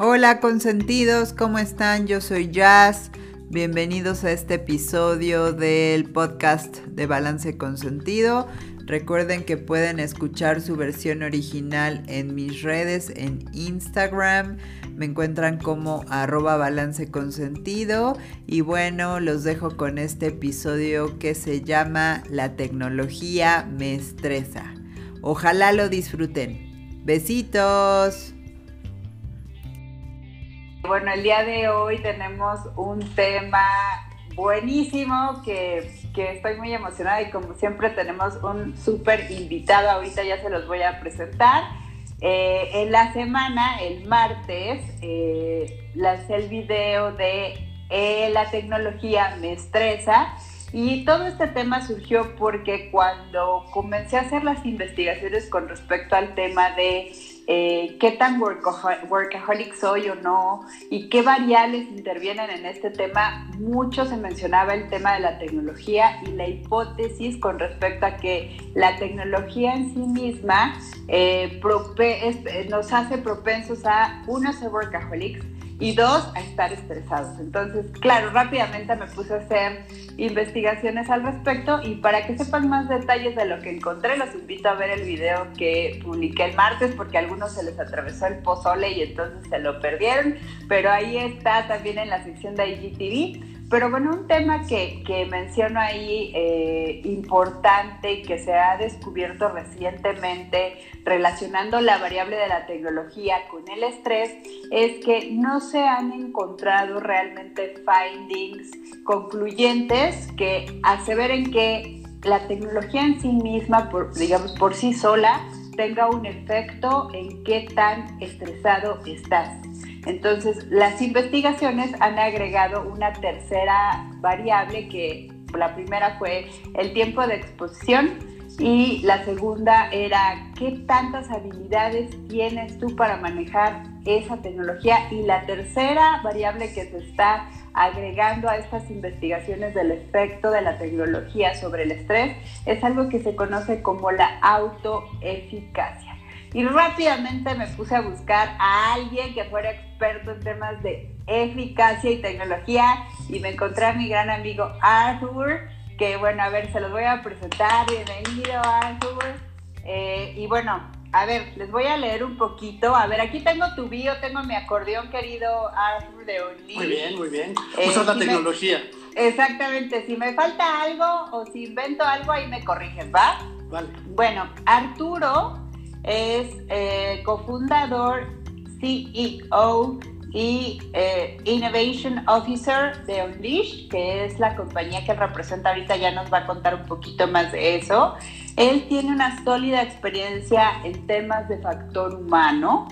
Hola consentidos, ¿cómo están? Yo soy Jazz. Bienvenidos a este episodio del podcast de Balance Consentido. Recuerden que pueden escuchar su versión original en mis redes, en Instagram. Me encuentran como arroba balance consentido. Y bueno, los dejo con este episodio que se llama La tecnología me estresa. Ojalá lo disfruten. Besitos. Bueno, el día de hoy tenemos un tema buenísimo que, estoy muy emocionada y como siempre tenemos un súper invitado, ahorita ya se los voy a presentar. Eh, en la semana, el martes, eh, lancé el video de eh, la tecnología me estresa y todo este tema surgió porque cuando comencé a hacer las investigaciones con respecto al tema de eh, qué tan workaholic soy o no y qué variables intervienen en este tema, mucho se mencionaba el tema de la tecnología y la hipótesis con respecto a que la tecnología en sí misma eh, nos hace propensos a, uno, ser workaholics, y dos, a estar estresados. Entonces, claro, rápidamente me puse a hacer investigaciones al respecto y para que sepan más detalles de lo que encontré, los invito a ver el video que publiqué el martes porque a algunos se les atravesó el pozole y entonces se lo perdieron, pero ahí está también en la sección de IGTV pero bueno, un tema que, que menciono ahí eh, importante y que se ha descubierto recientemente relacionando la variable de la tecnología con el estrés es que no se han encontrado realmente findings concluyentes que aseveren que la tecnología en sí misma, digamos por sí sola, tenga un efecto en qué tan estresado estás. Entonces, las investigaciones han agregado una tercera variable que la primera fue el tiempo de exposición y la segunda era qué tantas habilidades tienes tú para manejar esa tecnología y la tercera variable que se está agregando a estas investigaciones del efecto de la tecnología sobre el estrés es algo que se conoce como la autoeficacia. Y rápidamente me puse a buscar a alguien que fuera experto en temas de eficacia y tecnología y me encontré a mi gran amigo Arthur, que bueno, a ver, se los voy a presentar. Bienvenido Arthur. Eh, y bueno, a ver, les voy a leer un poquito. A ver, aquí tengo tu bio, tengo mi acordeón querido Arthur de Only. Muy bien, muy bien. Eh, Usas la tecnología. exactamente, si me falta algo o si invento algo, ahí me corriges, ¿va? Vale. Bueno, Arturo es eh, cofundador, CEO y eh, Innovation Officer de Unleash, que es la compañía que representa ahorita, ya nos va a contar un poquito más de eso. Él tiene una sólida experiencia en temas de factor humano.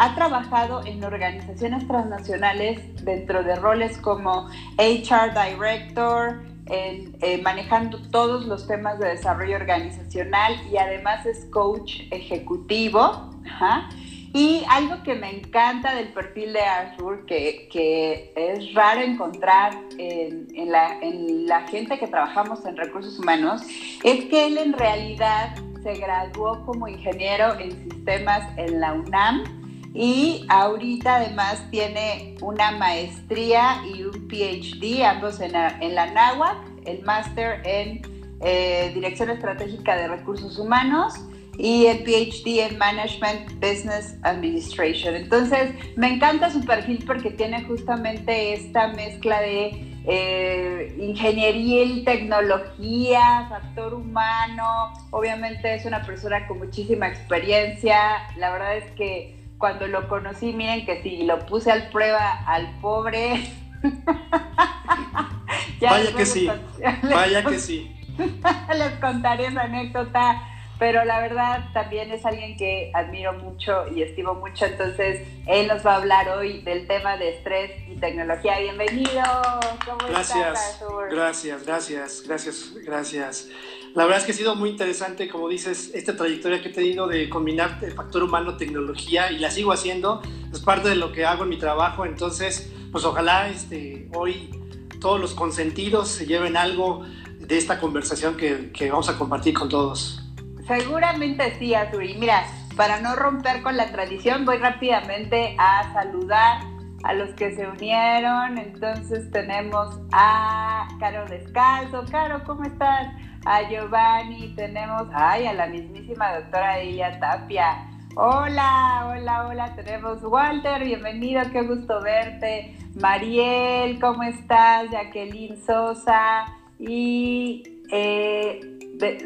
Ha trabajado en organizaciones transnacionales dentro de roles como HR Director, eh, manejando todos los temas de desarrollo organizacional y además es coach ejecutivo. Y algo que me encanta del perfil de Arthur, que, que es raro encontrar en, la, en la gente que trabajamos en recursos humanos, es que él en realidad se graduó como ingeniero en sistemas en la UNAM y ahorita además tiene una maestría y un PhD, ambos en la, en NAWAC, el máster en eh, Dirección Estratégica de Recursos Humanos y el PhD en Management Business Administration. Entonces, me encanta su perfil porque tiene justamente esta mezcla de eh, ingeniería y tecnología, factor humano. Obviamente es una persona con muchísima experiencia. La verdad es que cuando lo conocí, miren que si lo puse al prueba al pobre. vaya que sí, vaya que sí. les contaré esa anécdota, pero la verdad también es alguien que admiro mucho y estimo mucho, entonces él nos va a hablar hoy del tema de estrés y tecnología. Bienvenido. ¿Cómo gracias, estás, gracias, gracias, gracias, gracias. La verdad es que ha sido muy interesante, como dices, esta trayectoria que he tenido de combinar el factor humano, tecnología, y la sigo haciendo, es parte de lo que hago en mi trabajo, entonces, pues ojalá este, hoy todos los consentidos se lleven algo de esta conversación que, que vamos a compartir con todos. Seguramente sí, Azuri. Mira, para no romper con la tradición, voy rápidamente a saludar a los que se unieron. Entonces tenemos a Caro Descalzo. Caro, ¿cómo estás? A Giovanni, tenemos, ay, a la mismísima doctora Ilia Tapia. Hola, hola, hola, tenemos Walter, bienvenido, qué gusto verte. Mariel, ¿cómo estás? Jacqueline Sosa y eh,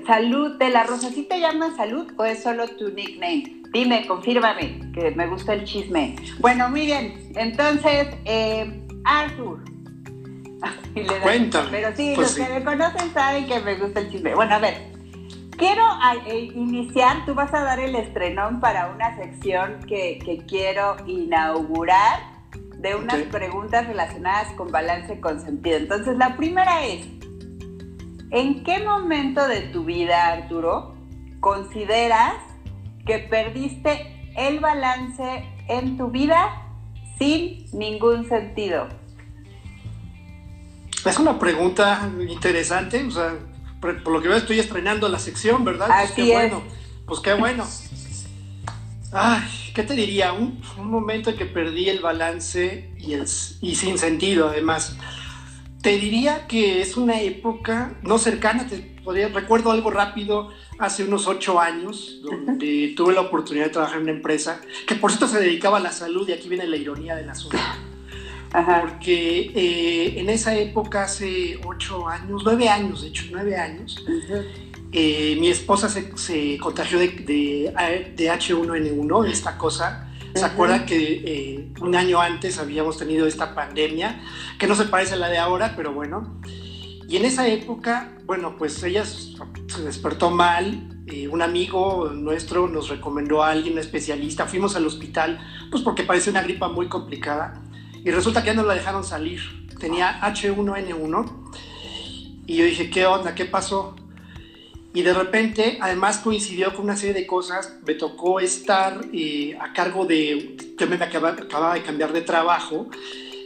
Salud de la Rosa. ¿Sí te llamas Salud o es solo tu nickname? Dime, confírmame, que me gusta el chisme. Bueno, muy bien, entonces, eh, Arthur. Cuéntame. Pero sí, pues los que me conocen saben que me gusta el chisme. Bueno, a ver, quiero eh, iniciar, tú vas a dar el estrenón para una sección que, quiero inaugurar de unas preguntas relacionadas con balance con sentido. Entonces, la primera es, ¿en qué momento de tu vida, Arturo, consideras que perdiste el balance en tu vida sin ningún sentido? Es una pregunta interesante, o sea, por lo que veo estoy estrenando la sección, ¿verdad? Pues Así qué bueno, pues qué bueno. Ay, ¿qué te diría? Un, momento en que perdí el balance y, el, y sin sentido, además. Te diría que es una época no cercana, te podría, recuerdo algo rápido, hace unos ocho años, donde tuve la oportunidad de trabajar en una empresa que por cierto se dedicaba a la salud y aquí viene la ironía del asunto porque eh, en esa época, hace ocho años, nueve años, de hecho, nueve años, eh, mi esposa se, contagió de, de, H1N1, esta cosa. ¿Se acuerdan que eh, un año antes habíamos tenido esta pandemia, que no se parece a la de ahora, pero bueno? Y en esa época, bueno, pues ella se despertó mal, un amigo nuestro nos recomendó a alguien, un especialista, fuimos al hospital, pues porque parece una gripa muy complicada y resulta que ya no la dejaron salir. Tenía H1N1. Y yo dije, ¿qué onda? ¿Qué pasó? Y de repente, además coincidió con una serie de cosas. Me tocó estar eh, a cargo de. Yo me acababa, acababa de cambiar de trabajo.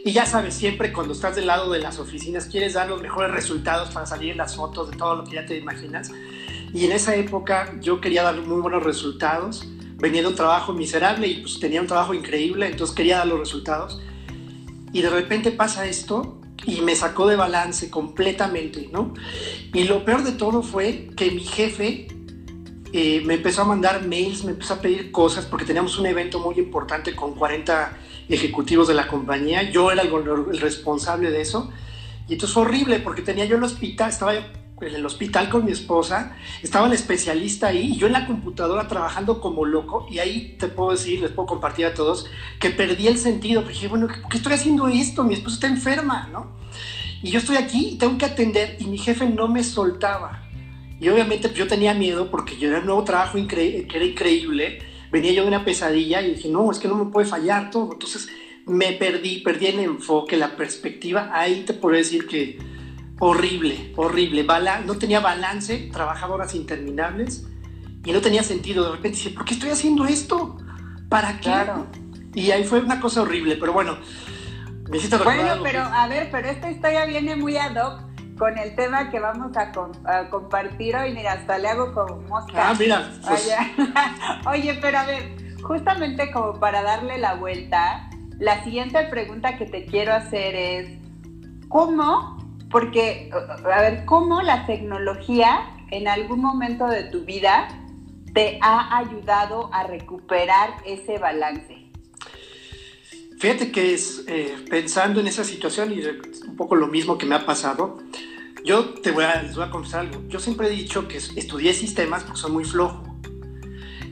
Y ya sabes, siempre cuando estás del lado de las oficinas quieres dar los mejores resultados para salir en las fotos de todo lo que ya te imaginas. Y en esa época yo quería dar muy buenos resultados. Venía de un trabajo miserable y pues tenía un trabajo increíble, entonces quería dar los resultados y de repente pasa esto y me sacó de balance completamente, ¿no? Y lo peor de todo fue que mi jefe eh, me empezó a mandar mails, me empezó a pedir cosas porque teníamos un evento muy importante con 40 ejecutivos de la compañía, yo era el, responsable de eso. Y entonces fue horrible porque tenía yo el hospital, estaba en el hospital con mi esposa, estaba el especialista ahí y yo en la computadora trabajando como loco y ahí te puedo decir, les puedo compartir a todos, que perdí el sentido, porque dije, bueno, ¿por qué estoy haciendo esto? Mi esposa está enferma, ¿no? Y yo estoy aquí y tengo que atender y mi jefe no me soltaba. Y obviamente yo tenía miedo porque yo era un nuevo trabajo que era increíble, venía yo de una pesadilla y dije, no, es que no me puede fallar todo. Entonces me perdí, perdí el enfoque, la perspectiva, ahí te puedo decir que horrible, horrible. no tenía balance, trabajaba horas interminables y no tenía sentido. De repente dice, ¿por qué estoy haciendo esto? ¿Para qué? Claro. Y ahí fue una cosa horrible, pero bueno, me Bueno, pero a ver, pero esta historia viene muy ad hoc con el tema que vamos a, compartir hoy. Mira, hasta le hago como mosca. Ah, mira. Pues. Oye, pero a ver, justamente como para darle la vuelta, la siguiente pregunta que te quiero hacer es, ¿cómo porque, a ver, ¿cómo la tecnología en algún momento de tu vida te ha ayudado a recuperar ese balance? Fíjate que es eh, pensando en esa situación y un poco lo mismo que me ha pasado. Yo te voy a, les voy a confesar algo. Yo siempre he dicho que estudié sistemas porque soy muy flojo.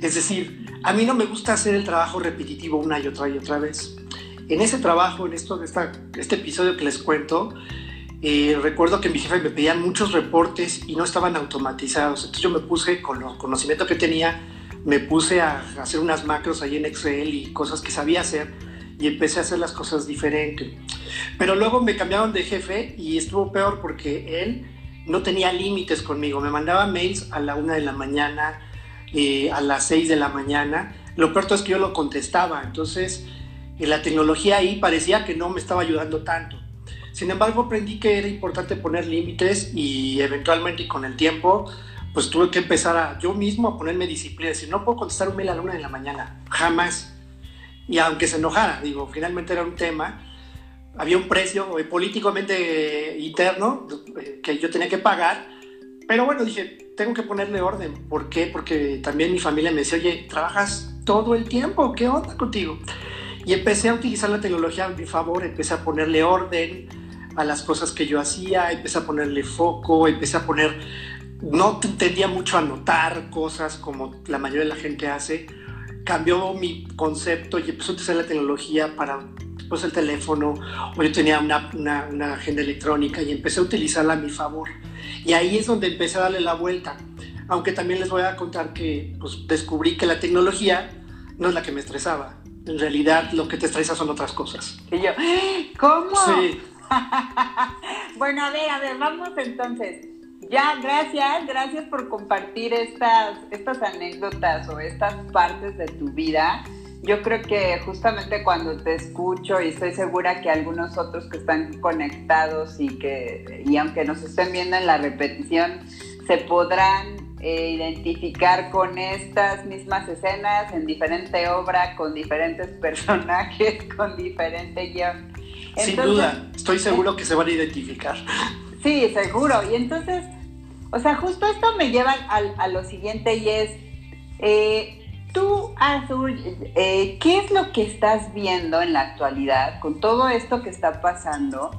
Es decir, a mí no me gusta hacer el trabajo repetitivo una y otra y otra vez. En ese trabajo, en esto, esta, este episodio que les cuento, eh, recuerdo que mi jefe me pedían muchos reportes y no estaban automatizados. Entonces yo me puse, con el conocimiento que tenía, me puse a hacer unas macros ahí en Excel y cosas que sabía hacer y empecé a hacer las cosas diferentes. Pero luego me cambiaron de jefe y estuvo peor porque él no tenía límites conmigo. Me mandaba mails a la una de la mañana, eh, a las seis de la mañana. Lo peor es que yo lo contestaba. Entonces, en la tecnología ahí parecía que no me estaba ayudando tanto. Sin embargo, aprendí que era importante poner límites y eventualmente con el tiempo, pues tuve que empezar a yo mismo a ponerme disciplina, decir, no puedo contestar un mail a la una de la mañana, jamás. Y aunque se enojara, digo, finalmente era un tema, había un precio eh, políticamente interno eh, que yo tenía que pagar, pero bueno, dije, tengo que ponerle orden. ¿Por qué? Porque también mi familia me decía, oye, trabajas todo el tiempo, ¿qué onda contigo? Y empecé a utilizar la tecnología a mi favor, empecé a ponerle orden a las cosas que yo hacía, empecé a ponerle foco, empecé a poner, no tendía mucho a anotar cosas como la mayoría de la gente hace, cambió mi concepto y empezó a utilizar la tecnología para pues el teléfono, o yo tenía una, una, una, agenda electrónica y empecé a utilizarla a mi favor. Y ahí es donde empecé a darle la vuelta. Aunque también les voy a contar que pues, descubrí que la tecnología no es la que me estresaba. En realidad lo que te estresa son otras cosas. Y yo, ¿cómo? Sí. bueno, a ver, a ver, vamos entonces. Ya, gracias, gracias por compartir estas, estas anécdotas o estas partes de tu vida yo creo que justamente cuando te escucho y estoy segura que algunos otros que están conectados y que, y aunque nos estén viendo en la repetición, se podrán eh, identificar con estas mismas escenas en diferente obra, con diferentes personajes, con diferente guion. Sin duda, estoy seguro que se van a identificar. Sí, seguro. Y entonces, o sea, justo esto me lleva a, a lo siguiente y es, eh, Tú, Azul, eh, ¿qué es lo que estás viendo en la actualidad con todo esto que está pasando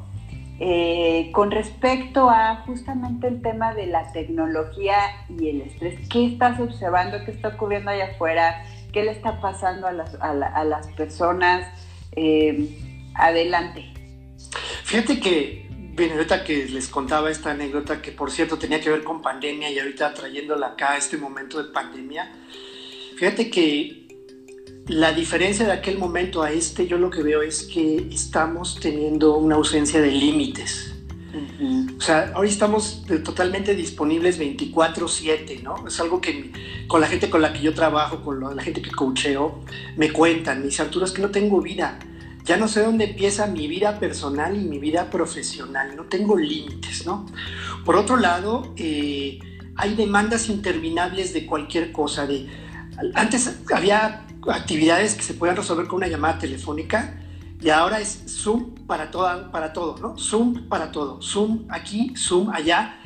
eh, con respecto a justamente el tema de la tecnología y el estrés? ¿Qué estás observando? ¿Qué está ocurriendo allá afuera? ¿Qué le está pasando a las, personas? Eh, adelante. Fíjate que, bien, ahorita que les contaba esta anécdota, que por cierto tenía que ver con pandemia y ahorita trayéndola acá a este momento de pandemia, Fíjate que la diferencia de aquel momento a este, yo lo que veo es que estamos teniendo una ausencia de límites. O sea, hoy estamos totalmente disponibles 24/7, ¿no? Es algo que con la gente con la que yo trabajo, con la gente que coacheo, me cuentan, mis Arturo, es que no tengo vida. Ya no sé dónde empieza mi vida personal y mi vida profesional, no tengo límites, ¿no? Por otro lado, eh, hay demandas interminables de cualquier cosa, de antes había actividades que se podían resolver con una llamada telefónica y ahora es Zoom para, toda, para todo, ¿no? Zoom para todo. Zoom aquí, Zoom allá.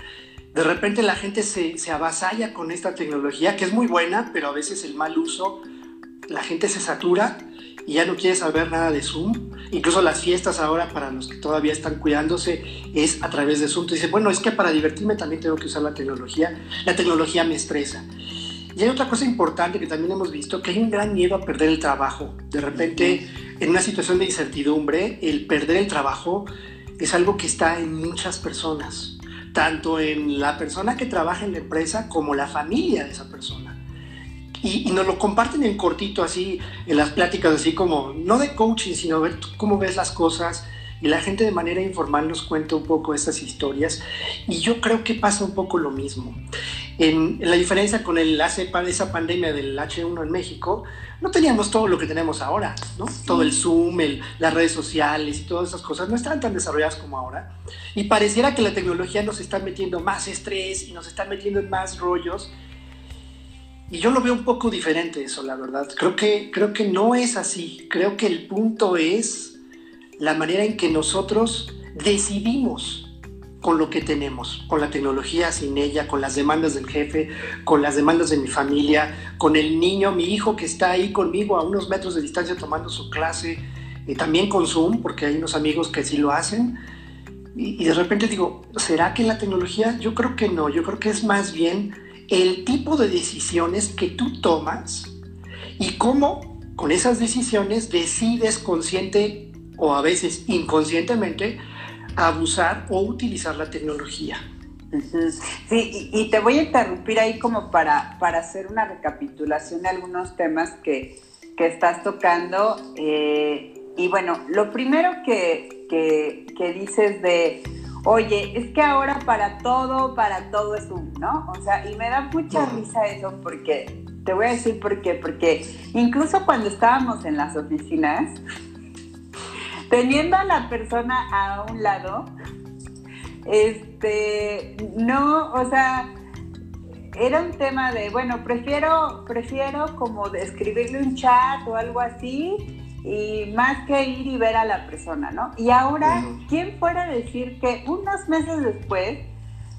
De repente la gente se, se avasalla con esta tecnología que es muy buena, pero a veces el mal uso, la gente se satura y ya no quiere saber nada de Zoom. Incluso las fiestas ahora, para los que todavía están cuidándose, es a través de Zoom. Tú dices, bueno, es que para divertirme también tengo que usar la tecnología. La tecnología me estresa. Y hay otra cosa importante que también hemos visto, que hay un gran miedo a perder el trabajo. De repente, en una situación de incertidumbre, el perder el trabajo es algo que está en muchas personas, tanto en la persona que trabaja en la empresa como la familia de esa persona. Y, nos lo comparten en cortito, así, en las pláticas, así como, no de coaching, sino ver cómo ves las cosas. Y la gente de manera informal nos cuenta un poco estas historias. Y yo creo que pasa un poco lo mismo. En, la diferencia con el esa pandemia del H1 en México, no teníamos todo lo que tenemos ahora, ¿no? Todo el Zoom, las redes sociales y todas esas cosas no estaban tan desarrolladas como ahora. Y pareciera que la tecnología nos está metiendo más estrés y nos está metiendo en más rollos. Y yo lo veo un poco diferente eso, la verdad. Creo que, creo que no es así. Creo que el punto es la manera en que nosotros decidimos con lo que tenemos, con la tecnología, sin ella, con las demandas del jefe, con las demandas de mi familia, con el niño, mi hijo que está ahí conmigo a unos metros de distancia tomando su clase, y también con Zoom, porque hay unos amigos que sí lo hacen. Y, y de repente digo, ¿será que la tecnología? Yo creo que no, yo creo que es más bien el tipo de decisiones que tú tomas y cómo con esas decisiones decides consciente o a veces inconscientemente abusar o utilizar la tecnología. Sí, y, te voy a interrumpir ahí como para, para hacer una recapitulación de algunos temas que, que estás tocando. Eh, y bueno, lo primero que, que, que, dices de, oye, es que ahora para todo, para todo es un, ¿no? O sea, y me da mucha risa eso porque, te voy a decir por qué, porque incluso cuando estábamos en las oficinas, teniendo a la persona a un lado, este, no, o sea, era un tema de, bueno, prefiero, prefiero como de escribirle un chat o algo así y más que ir y ver a la persona, ¿no? Y ahora, ¿quién fuera a decir que unos meses después,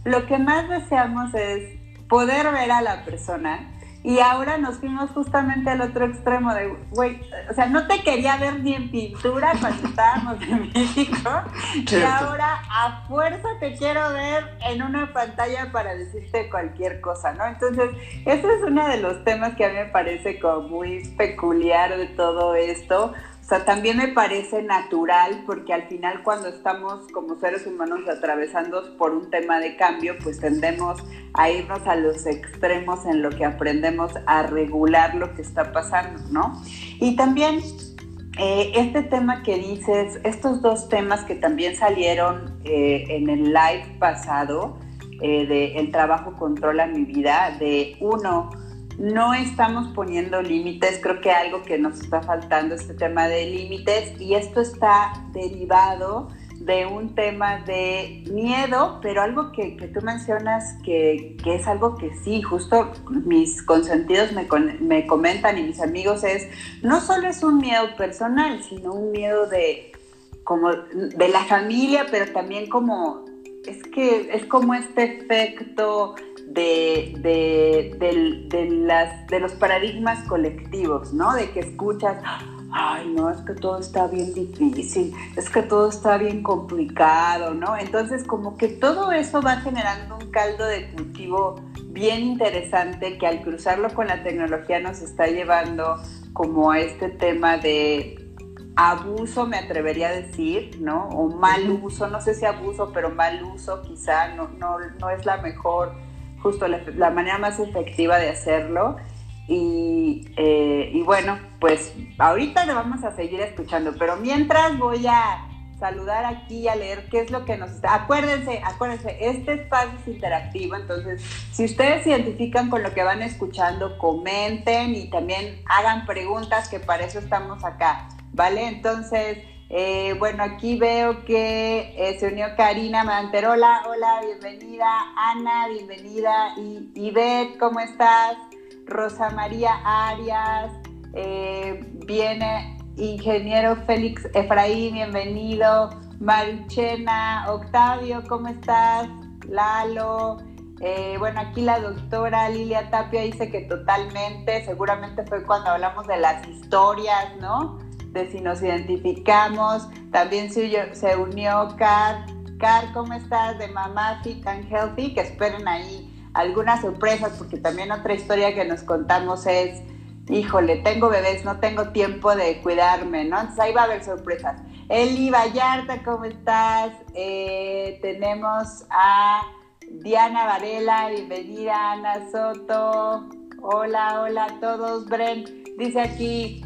lo que más deseamos es poder ver a la persona y ahora nos fuimos justamente al otro extremo de, güey, o sea, no te quería ver ni en pintura cuando estábamos en México. Y ahora a fuerza te quiero ver en una pantalla para decirte cualquier cosa, ¿no? Entonces, ese es uno de los temas que a mí me parece como muy peculiar de todo esto sea, también me parece natural porque al final cuando estamos como seres humanos atravesando por un tema de cambio, pues tendemos a irnos a los extremos en lo que aprendemos a regular lo que está pasando, ¿no? Y también eh, este tema que dices, estos dos temas que también salieron eh, en el live pasado, eh, de El trabajo controla mi vida, de uno, no estamos poniendo límites, creo que algo que nos está faltando es este tema de límites y esto está derivado de un tema de miedo, pero algo que, tú mencionas que, es algo que sí, justo mis consentidos me, me comentan y mis amigos es, no solo es un miedo personal, sino un miedo de, como, de la familia, pero también como, es que es como este efecto de, de, las, de los paradigmas colectivos, ¿no? De que escuchas, ay, no, es que todo está bien difícil, es que todo está bien complicado, ¿no? Entonces, como que todo eso va generando un caldo de cultivo bien interesante que al cruzarlo con la tecnología nos está llevando como a este tema de abuso, me atrevería a decir, ¿no? O mal uso, no sé si abuso, pero mal uso quizá no, no, no es la mejor justo la, manera más efectiva de hacerlo. Eh, y, bueno, pues ahorita le vamos a seguir escuchando, pero mientras voy a saludar aquí a leer qué es lo que nos. Acuérdense, acuérdense, este espacio es interactivo, entonces si ustedes se identifican con lo que van escuchando, comenten y también hagan preguntas, que para eso estamos acá, ¿vale? Entonces, eh, bueno, aquí veo que eh, se unió Karina Manterola. Hola, bienvenida. Ana, bienvenida. Y Ivette, ¿cómo estás? Rosa María Arias. Eh, viene ingeniero Félix Efraín, bienvenido. Marichena, Octavio, ¿cómo estás? Lalo. bueno, aquí la doctora Lilia Tapia dice que totalmente, seguramente fue cuando hablamos de las historias, ¿no? De si nos identificamos. También se, se unió Car. Car, ¿cómo estás? De Mamá Fit and Healthy, que esperen ahí algunas sorpresas, porque también otra historia que nos contamos es, híjole, tengo bebés, no tengo tiempo de cuidarme, ¿no? Entonces ahí va a haber sorpresas. Eli Vallarta, ¿cómo estás? Eh, tenemos a Diana Varela, bienvenida, Ana Soto. Hola, hola a todos. Bren dice aquí,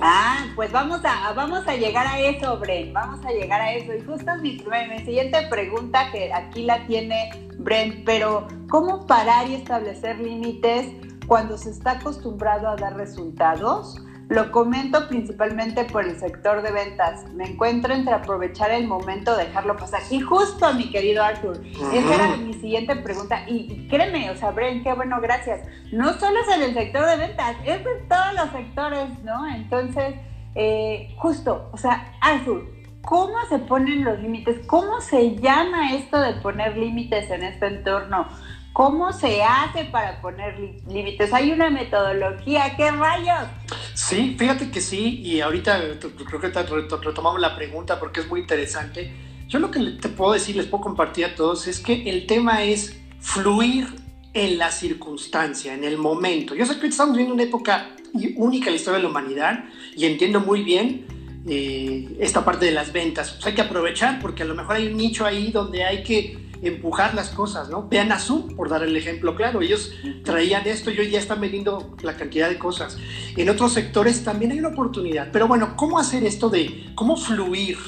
Ah, pues vamos a, vamos a llegar a eso, Bren, vamos a llegar a eso. Y justo mi, mi siguiente pregunta, que aquí la tiene Bren, pero ¿cómo parar y establecer límites cuando se está acostumbrado a dar resultados? Lo comento principalmente por el sector de ventas. Me encuentro entre aprovechar el momento, dejarlo pasar. Y justo, mi querido Arthur, esa era mi siguiente pregunta. Y, créeme, o sea, Bren, qué bueno, gracias. No solo es en el sector de ventas, es en todos los sectores, ¿no? Entonces, eh, justo, o sea, Arthur, ¿cómo se ponen los límites? ¿Cómo se llama esto de poner límites en este entorno? ¿Cómo se hace para poner límites? ¿Hay una metodología? ¿Qué rayos? Sí, fíjate que sí, y ahorita creo que retomamos la pregunta porque es muy interesante. Yo lo que te puedo decir, les puedo compartir a todos, es que el tema es fluir en la circunstancia, en el momento. Yo sé que estamos viviendo una época única en la historia de la humanidad y entiendo muy bien eh, esta parte de las ventas. Pues hay que aprovechar porque a lo mejor hay un nicho ahí donde hay que empujar las cosas, ¿no? Vean a Zoom, por dar el ejemplo claro, ellos traían esto y hoy ya están vendiendo la cantidad de cosas. En otros sectores también hay una oportunidad, pero bueno, ¿cómo hacer esto de cómo fluir?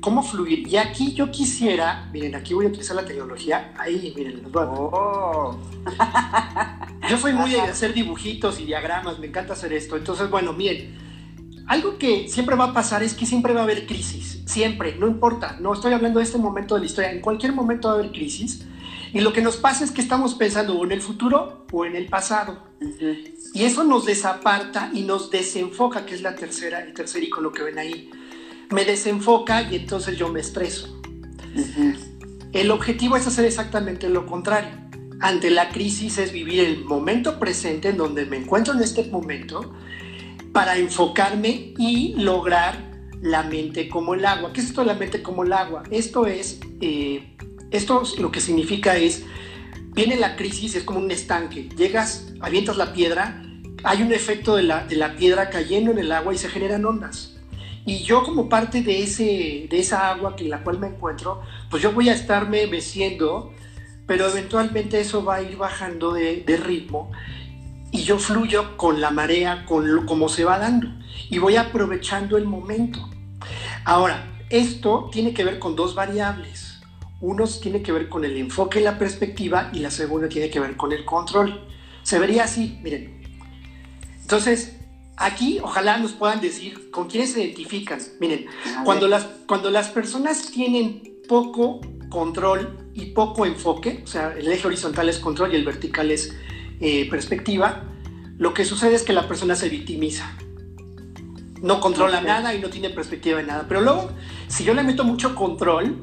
¿Cómo fluir? Y aquí yo quisiera, miren, aquí voy a utilizar la tecnología, ahí, miren, los oh. Yo soy muy de hacer dibujitos y diagramas, me encanta hacer esto. Entonces, bueno, miren, algo que siempre va a pasar es que siempre va a haber crisis, siempre, no importa, no estoy hablando de este momento de la historia, en cualquier momento va a haber crisis Y lo que nos pasa es que estamos pensando o en el futuro o en el pasado. Y eso nos desaparta y nos desenfoca, que es la tercera, el tercer icono que ven ahí. Me desenfoca y entonces yo me estreso. El objetivo es hacer exactamente lo contrario. Ante la crisis es vivir el momento presente en donde me encuentro en este momento para enfocarme y lograr la mente como el agua. ¿Qué es esto de la mente como el agua? Esto es, eh, esto lo que significa es, viene la crisis, es como un estanque, llegas, avientas la piedra, hay un efecto de la, de la piedra cayendo en el agua y se generan ondas. Y yo como parte de, ese, de esa agua en la cual me encuentro, pues yo voy a estarme meciendo, pero eventualmente eso va a ir bajando de ritmo y yo fluyo con la marea, con lo, como se va dando y voy aprovechando el momento. Ahora, esto tiene que ver con dos variables. Uno tiene que ver con el enfoque y la perspectiva y la segunda tiene que ver con el control. Se vería así, miren. Entonces, aquí ojalá nos puedan decir con quiénes se identifican. Miren, cuando las, cuando las personas tienen poco control y poco enfoque, o sea, el eje horizontal es control y el vertical es eh, perspectiva, lo que sucede es que la persona se victimiza no controla nada y no tiene perspectiva de nada. Pero luego, si yo le meto mucho control,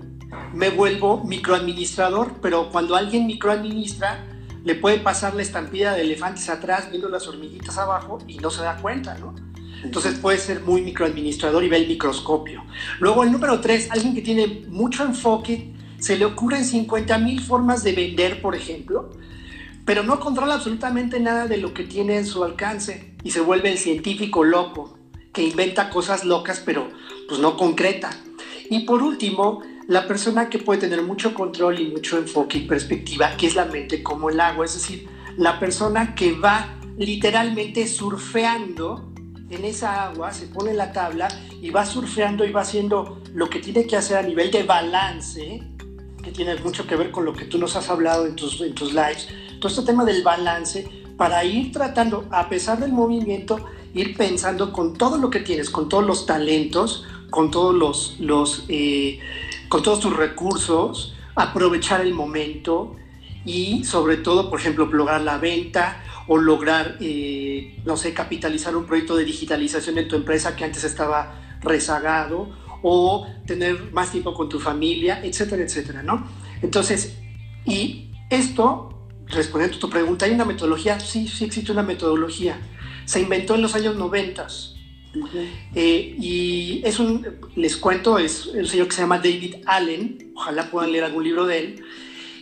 me vuelvo microadministrador, pero cuando alguien microadministra, le puede pasar la estampida de elefantes atrás viendo las hormiguitas abajo y no se da cuenta, ¿no? Entonces puede ser muy microadministrador y ve el microscopio. Luego el número tres, alguien que tiene mucho enfoque, se le ocurren 50 mil formas de vender, por ejemplo, pero no controla absolutamente nada de lo que tiene en su alcance y se vuelve el científico loco que inventa cosas locas, pero pues no concreta. Y por último, la persona que puede tener mucho control y mucho enfoque y perspectiva, que es la mente como el agua, es decir, la persona que va literalmente surfeando en esa agua, se pone la tabla y va surfeando y va haciendo lo que tiene que hacer a nivel de balance, que tiene mucho que ver con lo que tú nos has hablado en tus, en tus lives, todo este tema del balance, para ir tratando, a pesar del movimiento, ir pensando con todo lo que tienes, con todos los talentos, con todos los, los eh, con todos tus recursos, aprovechar el momento y sobre todo, por ejemplo, lograr la venta o lograr, eh, no sé, capitalizar un proyecto de digitalización en tu empresa que antes estaba rezagado o tener más tiempo con tu familia, etcétera, etcétera, ¿no? Entonces, y esto, respondiendo a tu pregunta, ¿hay una metodología? Sí, sí existe una metodología se inventó en los años 90. Eh, y es un, les cuento, es un señor que se llama David Allen, ojalá puedan leer algún libro de él.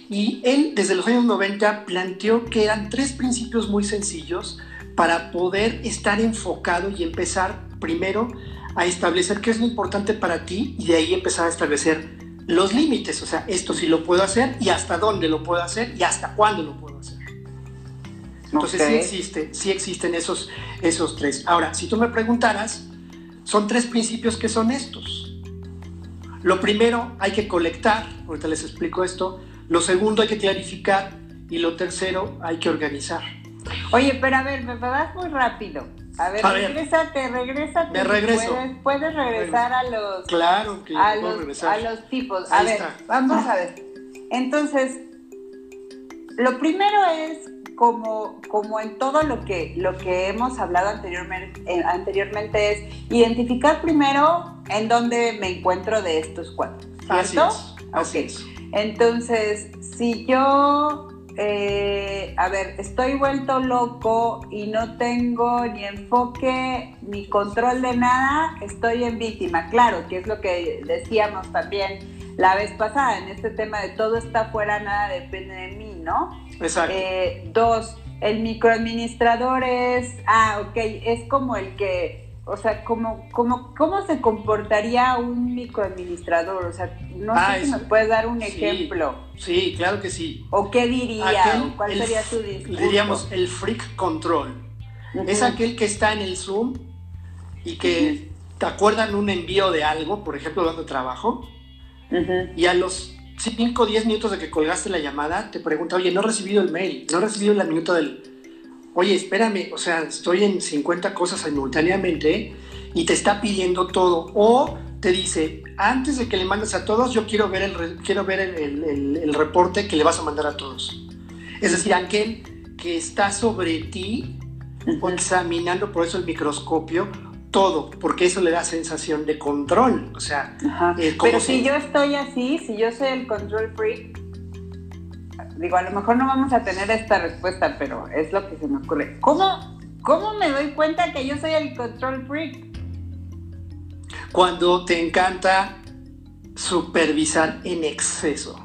Y él desde los años 90 planteó que eran tres principios muy sencillos para poder estar enfocado y empezar primero a establecer qué es lo importante para ti y de ahí empezar a establecer los límites, o sea, esto sí lo puedo hacer y hasta dónde lo puedo hacer y hasta cuándo lo puedo hacer. Entonces sí existe, sí existen esos, esos tres. Ahora, si tú me preguntaras, son tres principios que son estos. Lo primero, hay que colectar, ahorita les explico esto. Lo segundo, hay que clarificar. Y lo tercero, hay que organizar. Oye, pero a ver, me vas muy rápido. A ver, regrésate, regrésate. Me regreso. Puedes, regresar a los. Claro que a los, A los tipos. A ver, vamos a ver. Entonces, lo primero es como, como en todo lo que, lo que hemos hablado anteriormente, eh, anteriormente es identificar primero en dónde me encuentro de estos cuatro, ¿cierto? Así Entonces, si yo, eh, a ver, estoy vuelto loco y no tengo ni enfoque ni control de nada, estoy en víctima, claro, que es lo que decíamos también la vez pasada en este tema de todo está fuera, nada depende de mí, ¿no? Exacto. Eh, dos, el microadministrador es, ah, ok, es como el que, o sea, como, como, ¿cómo se comportaría un microadministrador? O sea, no sé ah, si nos puedes dar un ejemplo. Sí, claro que sí. ¿O qué diría? ¿Cuál sería su discurso? Diríamos el freak control. Es aquel que está en el Zoom y que te acuerdan un envío de algo, por ejemplo, dando trabajo, y a los 5 o 10 minutos de que colgaste la llamada, te pregunta, oye, no he recibido el mail, no he recibido la minuto del... Oye, espérame, o sea, estoy en 50 cosas simultáneamente y te está pidiendo todo. O te dice, antes de que le mandes a todos, yo quiero ver el, quiero ver el, reporte que le vas a mandar a todos. Es decir, aquel que está sobre ti, examinando por eso el microscopio, todo, porque eso le da sensación de control. O sea, eh, pero si yo estoy así, si yo soy el control freak, digo, a lo mejor no vamos a tener esta respuesta, pero es lo que se me ocurre. ¿Cómo, cómo me doy cuenta que yo soy el control freak? Cuando te encanta supervisar en exceso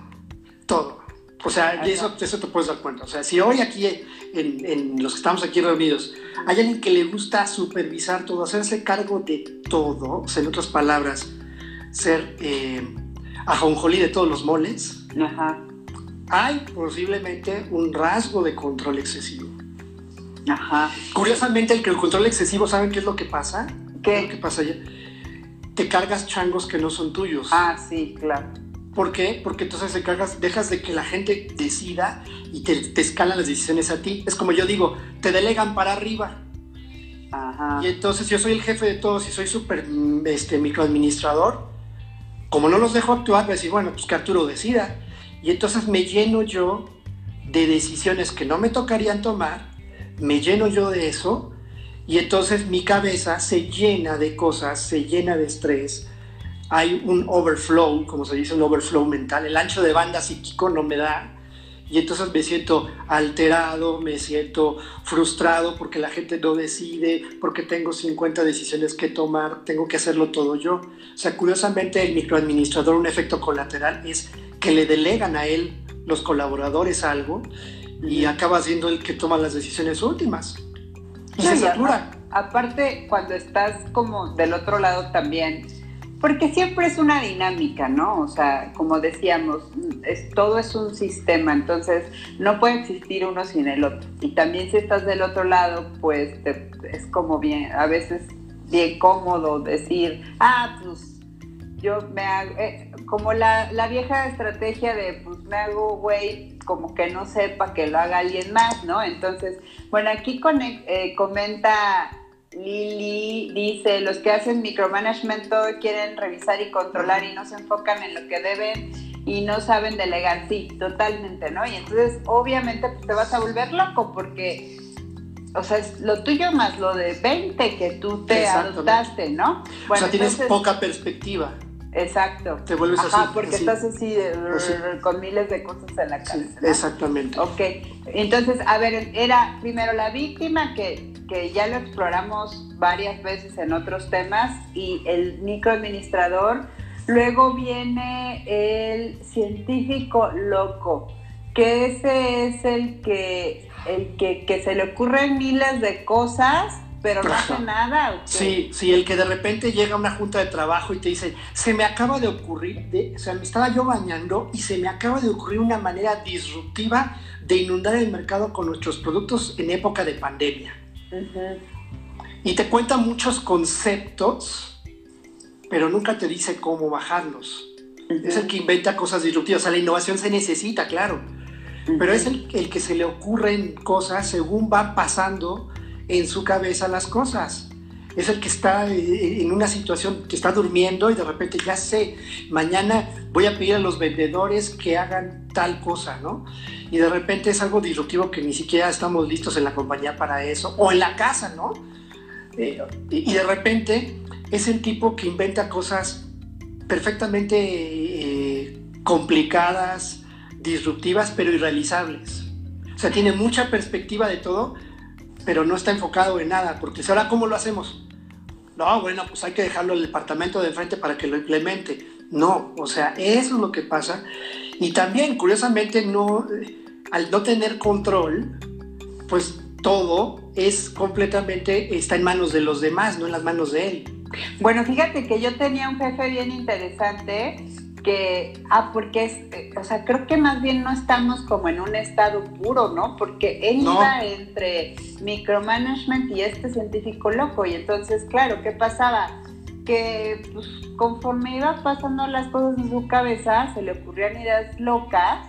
todo. O sea, eso, eso te puedes dar cuenta. O sea, si hoy aquí, en, los que estamos aquí reunidos, hay alguien que le gusta supervisar todo, hacerse cargo de todo, o sea, en otras palabras, ser eh, ajonjolí de todos los moles, hay posiblemente un rasgo de control excesivo. Ajá. Curiosamente, el que el control excesivo, ¿saben qué es lo que pasa? ¿Qué? lo que pasa ya? Te cargas changos que no son tuyos. Ah, sí, claro. ¿Por qué? Porque entonces te cargas, dejas de que la gente decida y te, escalan las decisiones a ti. Es como yo digo, te delegan para arriba. Ajá. Y entonces yo soy el jefe de todos y soy súper este, microadministrador. Como no los dejo actuar, voy a decir, bueno, pues que Arturo decida. Y entonces me lleno yo de decisiones que no me tocarían tomar, me lleno yo de eso, y entonces mi cabeza se llena de cosas, se llena de estrés, hay un overflow, como se dice, un overflow mental, el ancho de banda psíquico no me da, y entonces me siento alterado, me siento frustrado porque la gente no decide, porque tengo 50 decisiones que tomar, tengo que hacerlo todo yo. O sea, curiosamente el microadministrador, un efecto colateral es que le delegan a él los colaboradores algo y acaba siendo el que toma las decisiones últimas. Y se satura. Aparte, cuando estás como del otro lado también, porque siempre es una dinámica, ¿no? O sea, como decíamos, es, todo es un sistema, entonces no puede existir uno sin el otro. Y también si estás del otro lado, pues es como bien, a veces bien cómodo decir, ah, pues yo me hago, eh, como la, la, vieja estrategia de, pues me hago güey, como que no sepa que lo haga alguien más, ¿no? Entonces, bueno, aquí eh, comenta Lili dice, los que hacen micromanagement todo quieren revisar y controlar y no se enfocan en lo que deben y no saben delegar. Sí, totalmente, ¿no? Y entonces, obviamente, pues te vas a volver loco porque, o sea, es lo tuyo más lo de 20 que tú te adoptaste, ¿no? o sea, tienes poca perspectiva. Exacto. Te vuelves Ajá, porque estás así, con miles de cosas en la cabeza. Exactamente. Ok, entonces, a ver, era primero la víctima, que, que ya lo exploramos varias veces en otros temas, y el microadministrador. Luego viene el científico loco, que ese es el que, el que, que se le ocurren miles de cosas pero no hace nada. Sí, sí, el que de repente llega a una junta de trabajo y te dice, se me acaba de ocurrir, de, o sea, me estaba yo bañando y se me acaba de ocurrir una manera disruptiva de inundar el mercado con nuestros productos en época de pandemia. Y te cuenta muchos conceptos, pero nunca te dice cómo bajarlos. Es el que inventa cosas disruptivas. O sea, la innovación se necesita, claro. Pero es el, el que se le ocurren cosas según va pasando en su cabeza las cosas. Es el que está eh, en una situación que está durmiendo y de repente ya sé, mañana voy a pedir a los vendedores que hagan tal cosa, ¿no? Y de repente es algo disruptivo que ni siquiera estamos listos en la compañía para eso, o en la casa, ¿no? Eh, y de repente es el tipo que inventa cosas perfectamente eh, complicadas, disruptivas, pero irrealizables. O sea, tiene mucha perspectiva de todo, pero no está enfocado en nada, porque ahora cómo lo hacemos. No, bueno, pues hay que dejarlo al departamento de frente para que lo implemente. No, o sea, eso es lo que pasa. Y también, curiosamente, no, al no tener control, pues todo es completamente, está en manos de los demás, no en las manos de él. Bueno, fíjate que yo tenía un jefe bien interesante que, ah, porque es, eh, o sea, creo que más bien no estamos como en un estado puro, ¿no? Porque él iba entre micromanagement y este científico loco, y entonces, claro, ¿qué pasaba? Que pues, conforme iba pasando las cosas en su cabeza, se le ocurrían ideas locas,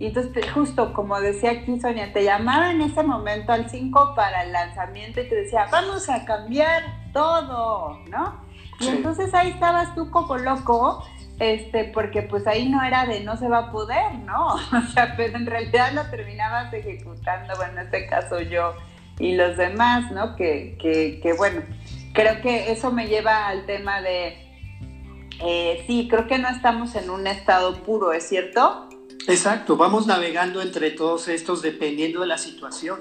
y entonces, justo como decía aquí Sonia, te llamaba en ese momento al 5 para el lanzamiento y te decía, vamos a cambiar todo, ¿no? Y entonces ahí estabas tú como loco, este, porque pues ahí no era de no se va a poder, ¿no? O sea, pero en realidad lo terminabas ejecutando, bueno, en este caso yo y los demás, ¿no? Que, que, que bueno, creo que eso me lleva al tema de, eh, sí, creo que no estamos en un estado puro, ¿es cierto? Exacto, vamos navegando entre todos estos dependiendo de la situación.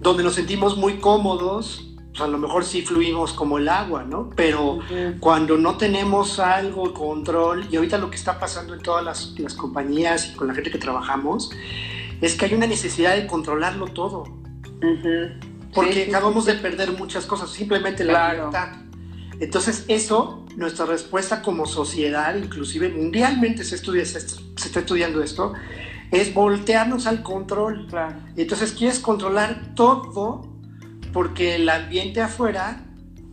Donde nos sentimos muy cómodos, a lo mejor sí fluimos como el agua, ¿no? Pero cuando no tenemos algo, control, y ahorita lo que está pasando en todas las, las, compañías y con la gente que trabajamos, es que hay una necesidad de controlarlo todo. Porque acabamos de perder muchas cosas, simplemente la libertad. Entonces eso, nuestra respuesta como sociedad, inclusive mundialmente se, estudia, se, está estudiando esto, es voltearnos al control. Entonces quieres controlar todo porque el ambiente afuera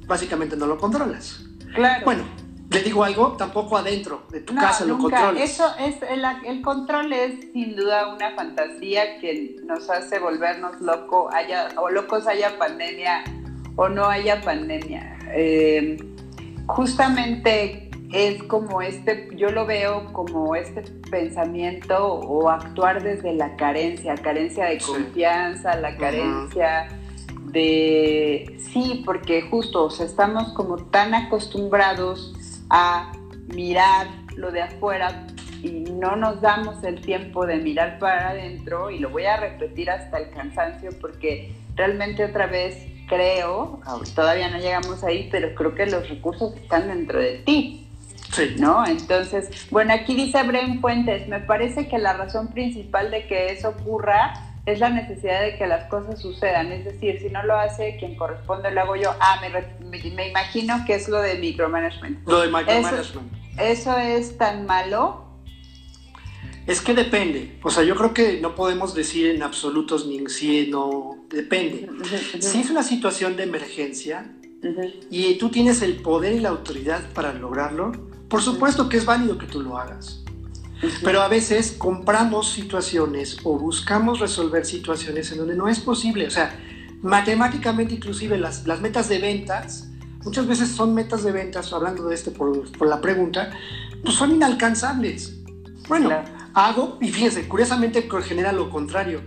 básicamente no lo controlas. Claro. Bueno, le digo algo, tampoco adentro de tu casa lo controlas. Eso es, el, el, control es sin duda una fantasía que nos hace volvernos loco, haya, o locos haya pandemia o no haya pandemia. Eh, justamente es como este, yo lo veo como este pensamiento o actuar desde la carencia, carencia de confianza, la carencia de, sí, porque justo, estamos como tan acostumbrados a mirar lo de afuera y no nos damos el tiempo de mirar para adentro y lo voy a repetir hasta el cansancio porque realmente otra vez creo, todavía no llegamos ahí, pero creo que los recursos están dentro de ti. Sí. ¿No? Entonces, bueno, aquí dice Bren Fuentes, me parece que la razón principal de que eso ocurra es la necesidad de que las cosas sucedan. Es decir, si no lo hace quien corresponde, lo hago yo. Ah, me, imagino que es lo de micromanagement. Lo de micromanagement. Eso, es tan malo? Es que depende. O sea, yo creo que no podemos decir en absolutos ni en sí, no. Depende. Si es una situación de emergencia y tú tienes el poder y la autoridad para lograrlo, por supuesto que es válido que tú lo hagas. Pero a veces compramos situaciones o buscamos resolver situaciones en donde no es posible. O sea, matemáticamente inclusive las, las metas de ventas, muchas veces son metas de ventas, hablando de este por, por la pregunta, pues son inalcanzables. Bueno, hago, y fíjense, curiosamente genera lo contrario.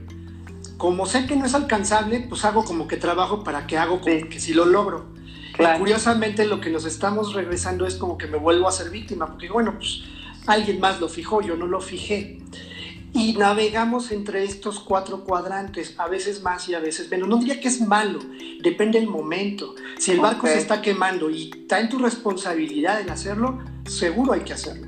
Como sé que no es alcanzable, pues hago como que trabajo para que hago como que sí lo logro. Y curiosamente lo que nos estamos regresando es como que me vuelvo a ser víctima, porque bueno, pues alguien más lo fijó, yo no lo fijé. Y navegamos entre estos cuatro cuadrantes, a veces más y a veces menos. No diría que es malo, depende del momento. Si el barco se está quemando y está en tu responsabilidad en hacerlo, seguro hay que hacerlo.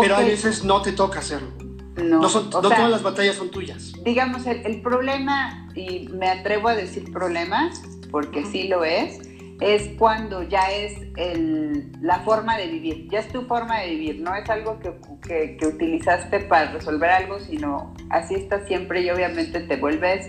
Pero a veces no te toca hacerlo. No, no, todas las batallas son tuyas. Digamos, el, problema, y me atrevo a decir problema, porque sí lo es, es cuando ya es la forma de vivir, ya es tu forma de vivir, no es algo que, utilizaste para resolver algo, sino así estás siempre y obviamente te vuelves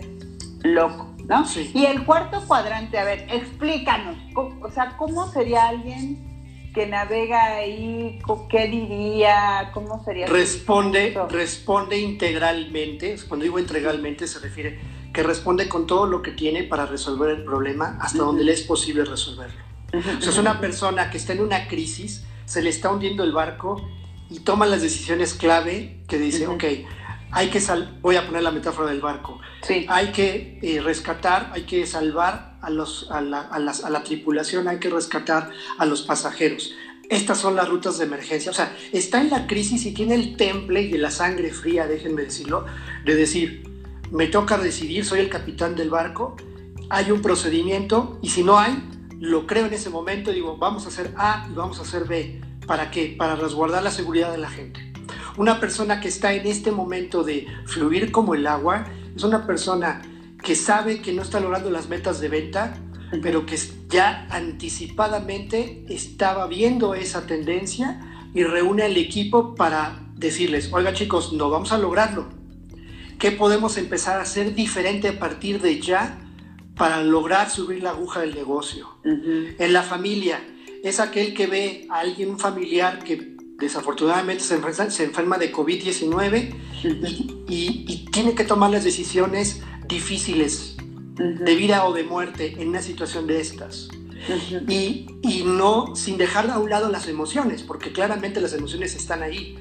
loco, ¿no? Y el cuarto cuadrante, a ver, explícanos, o sea, ¿cómo sería alguien que navega ahí, ¿qué diría? ¿Cómo sería? Responde, responde integralmente, cuando digo integralmente se refiere que responde con todo lo que tiene para resolver el problema hasta donde le es posible resolverlo. O sea, es una persona que está en una crisis, se le está hundiendo el barco y toma las decisiones clave que dice, ok, hay que sal voy a poner la metáfora del barco, sí. hay que eh, rescatar, hay que salvar a, los, a, la, a, las, a la tripulación, hay que rescatar a los pasajeros. Estas son las rutas de emergencia. O sea, está en la crisis y tiene el temple y la sangre fría, déjenme decirlo, de decir, me toca decidir, soy el capitán del barco, hay un procedimiento y si no hay, lo creo en ese momento, digo, vamos a hacer A y vamos a hacer B. ¿Para qué? Para resguardar la seguridad de la gente. Una persona que está en este momento de fluir como el agua es una persona que sabe que no está logrando las metas de venta, pero que ya anticipadamente estaba viendo esa tendencia y reúne al equipo para decirles, oiga chicos, no vamos a lograrlo, ¿Qué podemos empezar a hacer diferente a partir de ya para lograr subir la aguja del negocio? En la familia, es aquel que ve a alguien, familiar que desafortunadamente se enferma, se enferma de COVID-19 y, tiene que tomar las decisiones difíciles de vida o de muerte en una situación de estas. y, y no sin dejar a un lado las emociones, porque claramente las emociones están ahí,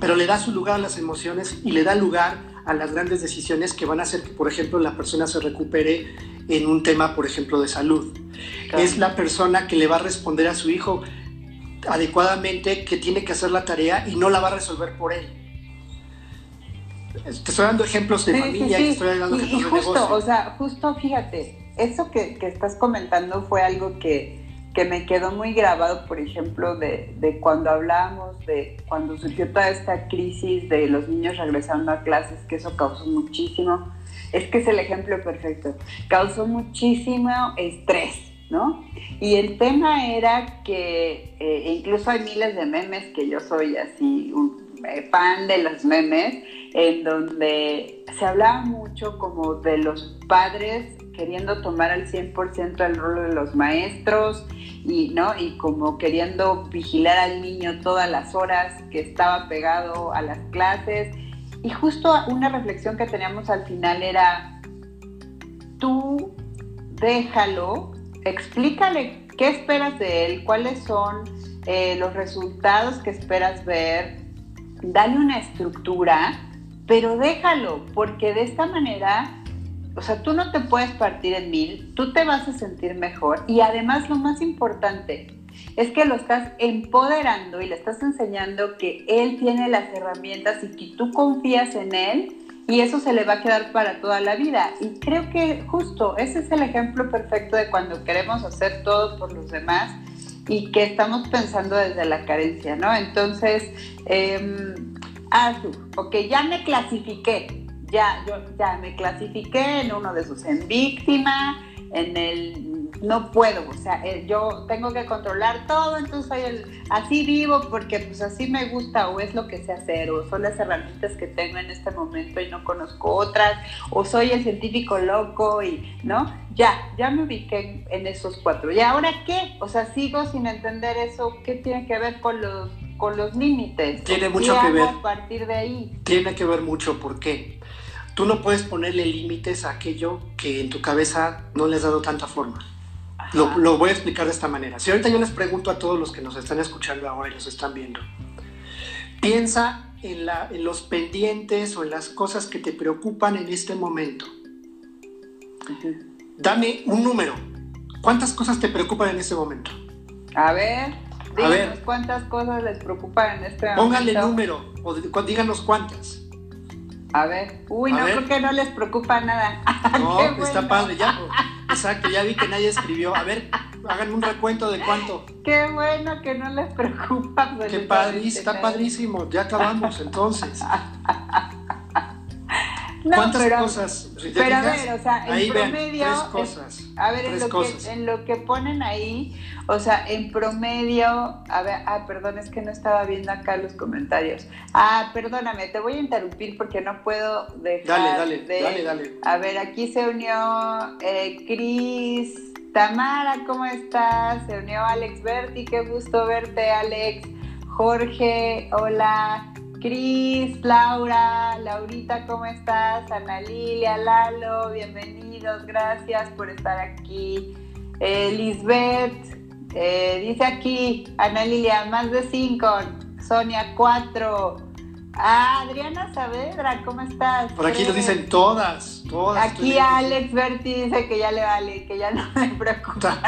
pero le da su lugar a las emociones y le da lugar a las grandes decisiones que van a hacer que, por ejemplo, la persona se recupere en un tema, por ejemplo, de salud. Es la persona que le va a responder a su hijo adecuadamente que tiene que hacer la tarea y no la va a resolver por él. Te estoy dando ejemplos de familia, y estoy dando ejemplos y justo, O sea, justo fíjate, eso que, que estás comentando fue algo que, que, me quedó muy grabado, por ejemplo, de, de, cuando hablábamos de cuando surgió toda esta crisis de los niños regresando a clases, que eso causó muchísimo, es que es el ejemplo perfecto, causó muchísimo estrés, ¿no? Y el tema era que eh, incluso hay miles de memes que yo soy así un eh, fan de los memes, en donde se hablaba mucho como de los padres queriendo tomar al 100% el rol de los maestros y, ¿no? y como queriendo vigilar al niño todas las horas que estaba pegado a las clases. Y justo una reflexión que teníamos al final era, tú déjalo, explícale qué esperas de él, cuáles son eh, los resultados que esperas ver, dale una estructura pero déjalo, porque de esta manera, o sea, tú no te puedes partir en mil, tú te vas a sentir mejor y además lo más importante es que lo estás empoderando y le estás enseñando que él tiene las herramientas y que tú confías en él y eso se le va a quedar para toda la vida. Y creo que justo ese es el ejemplo perfecto de cuando queremos hacer todo por los demás y que estamos pensando desde la carencia, ¿no? Entonces, eh, ok, ya me clasifiqué, ya, yo ya me clasifiqué en uno de sus en víctima, en el no puedo, o sea, eh, yo tengo que controlar todo, entonces soy el, así vivo porque pues así me gusta o es lo que sé hacer o son las herramientas que tengo en este momento y no conozco otras o soy el científico loco y, ¿no? Ya, ya me ubiqué en esos cuatro. ¿Y ahora qué? O sea, sigo sin entender eso, ¿qué tiene que ver con los con los límites. Tiene mucho que ver. A partir de ahí. Tiene que ver mucho, ¿por qué? Tú no puedes ponerle límites a aquello que en tu cabeza no le has dado tanta forma. Lo, lo, voy a explicar de esta manera. Si ahorita yo les pregunto a todos los que nos están escuchando ahora y los están viendo, piensa en, la, en los pendientes o en las cosas que te preocupan en este momento. Dame un número. ¿Cuántas cosas te preocupan en este momento? A ver a ver, cuántas cosas les preocupan en este momento. Pónganle número, o díganos cuántas. A ver, uy, no, creo que no les preocupa nada. No, está padre, ya. Exacto, ya vi que nadie escribió. A ver, hagan un recuento de cuánto. Qué bueno que no les preocupa. Qué padre, está padrísimo. Ya acabamos entonces. ¿Cuántas cosas? pero a ver, o sea, en promedio. tres cosas. a ver, en lo, Que, en lo que ponen ahí, o sea, en promedio. A ver, ah, perdón, es que no estaba viendo acá los comentarios. Ah, perdóname, te voy a interrumpir porque no puedo dejar. Dale, dale, dale, dale. A ver, aquí se unió eh, Cris. Tamara, ¿cómo estás? Se unió Alex Berti, qué gusto verte, Alex. Jorge, hola. Cris, Laura, Laurita, ¿cómo estás? Ana Lilia, Lalo, bienvenidos, gracias por estar aquí. Eh, Lisbeth, eh, dice aquí, Ana Lilia, más de cinco. Sonia, cuatro. Ah, Adriana Saavedra, ¿cómo estás? Por aquí lo dicen todas, todas. Aquí Alex Berti dice que ya le vale, que ya no me preocupa.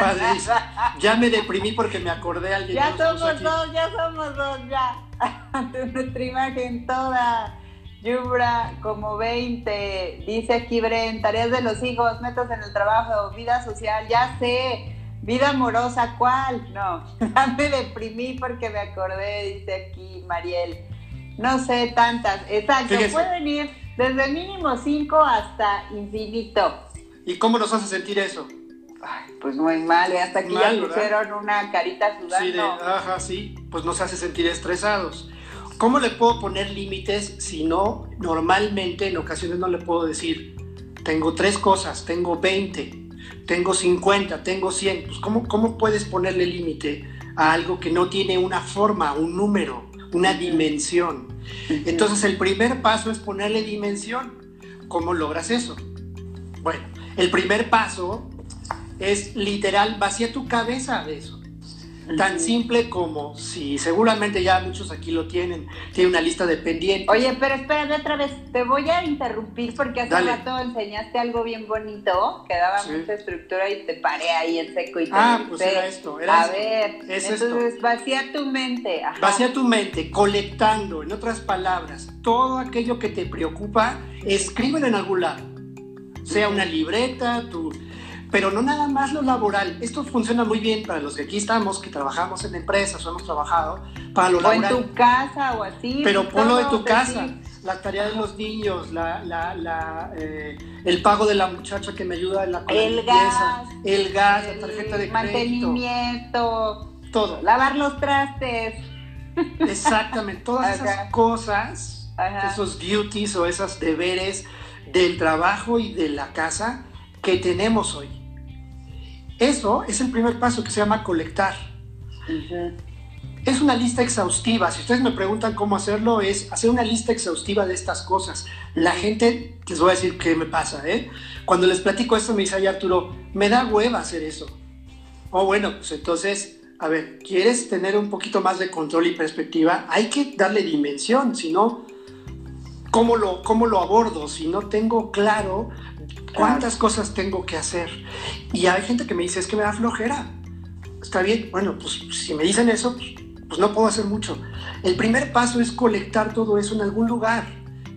ya me deprimí porque me acordé alguien. Ya somos dos, ya somos dos, ya. nuestra imagen toda. Yubra, como 20, dice aquí Bren, tareas de los hijos, metas en el trabajo, vida social, ya sé, vida amorosa, ¿cuál? No, ya me deprimí porque me acordé, dice aquí Mariel. No sé tantas, exacto, pueden ir desde mínimo 5 hasta infinito. ¿Y cómo nos hace sentir eso? pues muy mal, hasta aquí ya pusieron una carita sudando. Sí, ajá, sí, pues nos hace sentir estresados. ¿Cómo le puedo poner límites si no, normalmente en ocasiones no le puedo decir, tengo tres cosas, tengo 20, tengo 50, tengo 100? Pues ¿cómo, cómo puedes ponerle límite a algo que no tiene una forma, un número, una dimensión? Entonces el primer paso es ponerle dimensión. ¿Cómo logras eso? Bueno, el primer paso es literal, vacía tu cabeza de eso. Tan simple como si seguramente ya muchos aquí lo tienen, tiene una lista de pendientes. Oye, pero espérame otra vez, te voy a interrumpir porque hace rato enseñaste algo bien bonito que daba mucha estructura y te paré ahí en seco y te Ah, pues era esto. Era a ver, entonces vacía tu mente. Vacía tu mente, colectando, en otras palabras, todo aquello que te preocupa, escríbelo en algún lado. Sea una libreta, tu pero no nada más lo laboral. Esto funciona muy bien para los que aquí estamos, que trabajamos en empresas o hemos trabajado, para lo o en tu casa o así. Pero ponlo de tu casa. La tarea de los niños, la, la, eh, el pago de la muchacha que me ayuda en la El gas. El gas, la tarjeta de mantenimiento. Todo. Lavar los trastes. Exactamente. Todas esas cosas, esos duties o esos deberes del trabajo y de la casa que tenemos hoy. Eso es el primer paso que se llama colectar. Es una lista exhaustiva. Si ustedes me preguntan cómo hacerlo, es hacer una lista exhaustiva de estas cosas. La gente, les voy a decir qué me pasa, ¿eh? Cuando les platico esto, me dice, ay Arturo, me da hueva hacer eso. Oh, bueno, pues entonces, a ver, ¿quieres tener un poquito más de control y perspectiva? Hay que darle dimensión, si no, ¿cómo lo, cómo lo abordo? Si no tengo claro ¿Cuántas cosas tengo que hacer? Y hay gente que me dice, es que me da flojera. Está bien, bueno, pues si me dicen eso, pues, no puedo hacer mucho. El primer paso es colectar todo eso en algún lugar,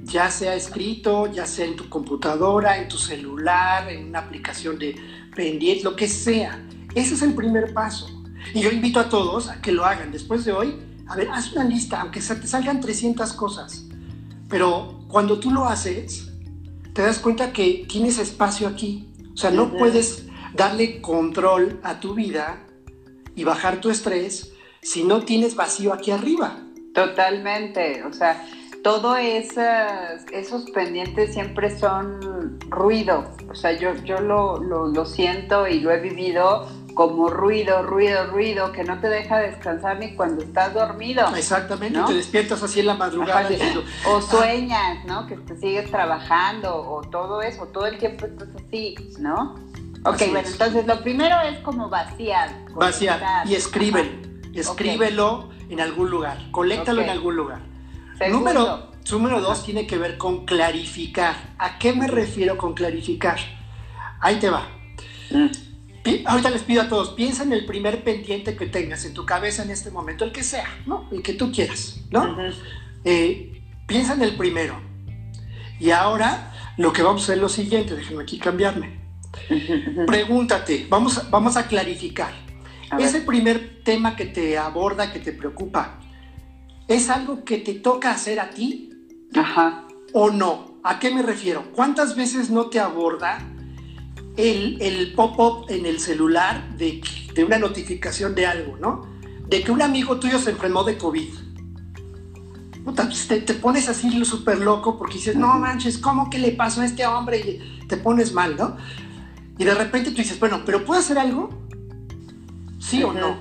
ya sea escrito, ya sea en tu computadora, en tu celular, en una aplicación de pendiente, lo que sea. Ese es el primer paso. Y yo invito a todos a que lo hagan. Después de hoy, a ver, haz una lista, aunque te salgan 300 cosas. Pero cuando tú lo haces, te das cuenta que tienes espacio aquí. O sea, no puedes darle control a tu vida y bajar tu estrés si no tienes vacío aquí arriba. Totalmente, o sea, todo esos pendientes siempre son ruido, o sea, yo, yo lo, lo siento y lo he vivido como ruido, ruido, ruido, que no te deja descansar ni cuando estás dormido. Exactamente, te despiertas así en la madrugada. o sueñas, ¿no? Que te sigues trabajando o todo eso, todo el tiempo estás así, ¿no? Ok, bueno, entonces lo primero es como vaciar. Vaciar y escríbelo. Escríbelo en algún lugar, coléctalo en algún lugar. Número, número dos tiene que ver con clarificar. ¿A qué me refiero con clarificar? Ahí te va. Mm. Ahorita les pido a todos, piensa en el primer pendiente que tengas en tu cabeza en este momento, el que sea, ¿no? El que tú quieras, ¿no? Eh, piensa en el primero. Y ahora lo que vamos a hacer es lo siguiente, déjenme aquí cambiarme. Pregúntate, vamos, a, vamos a clarificar. Ese primer tema que te aborda, que te preocupa, ¿es algo que te toca hacer a ti? Ajá. ¿O no? ¿A qué me refiero? ¿Cuántas veces no te aborda el, pop-up en el celular de, una notificación de algo, ¿no? De que un amigo tuyo se enfermó de COVID. Pues te, te, pones así súper loco porque dices, no manches, ¿cómo que le pasó a este hombre? Y te pones mal, ¿no? Y de repente tú dices, bueno, ¿pero puedo hacer algo? ¿Sí o no?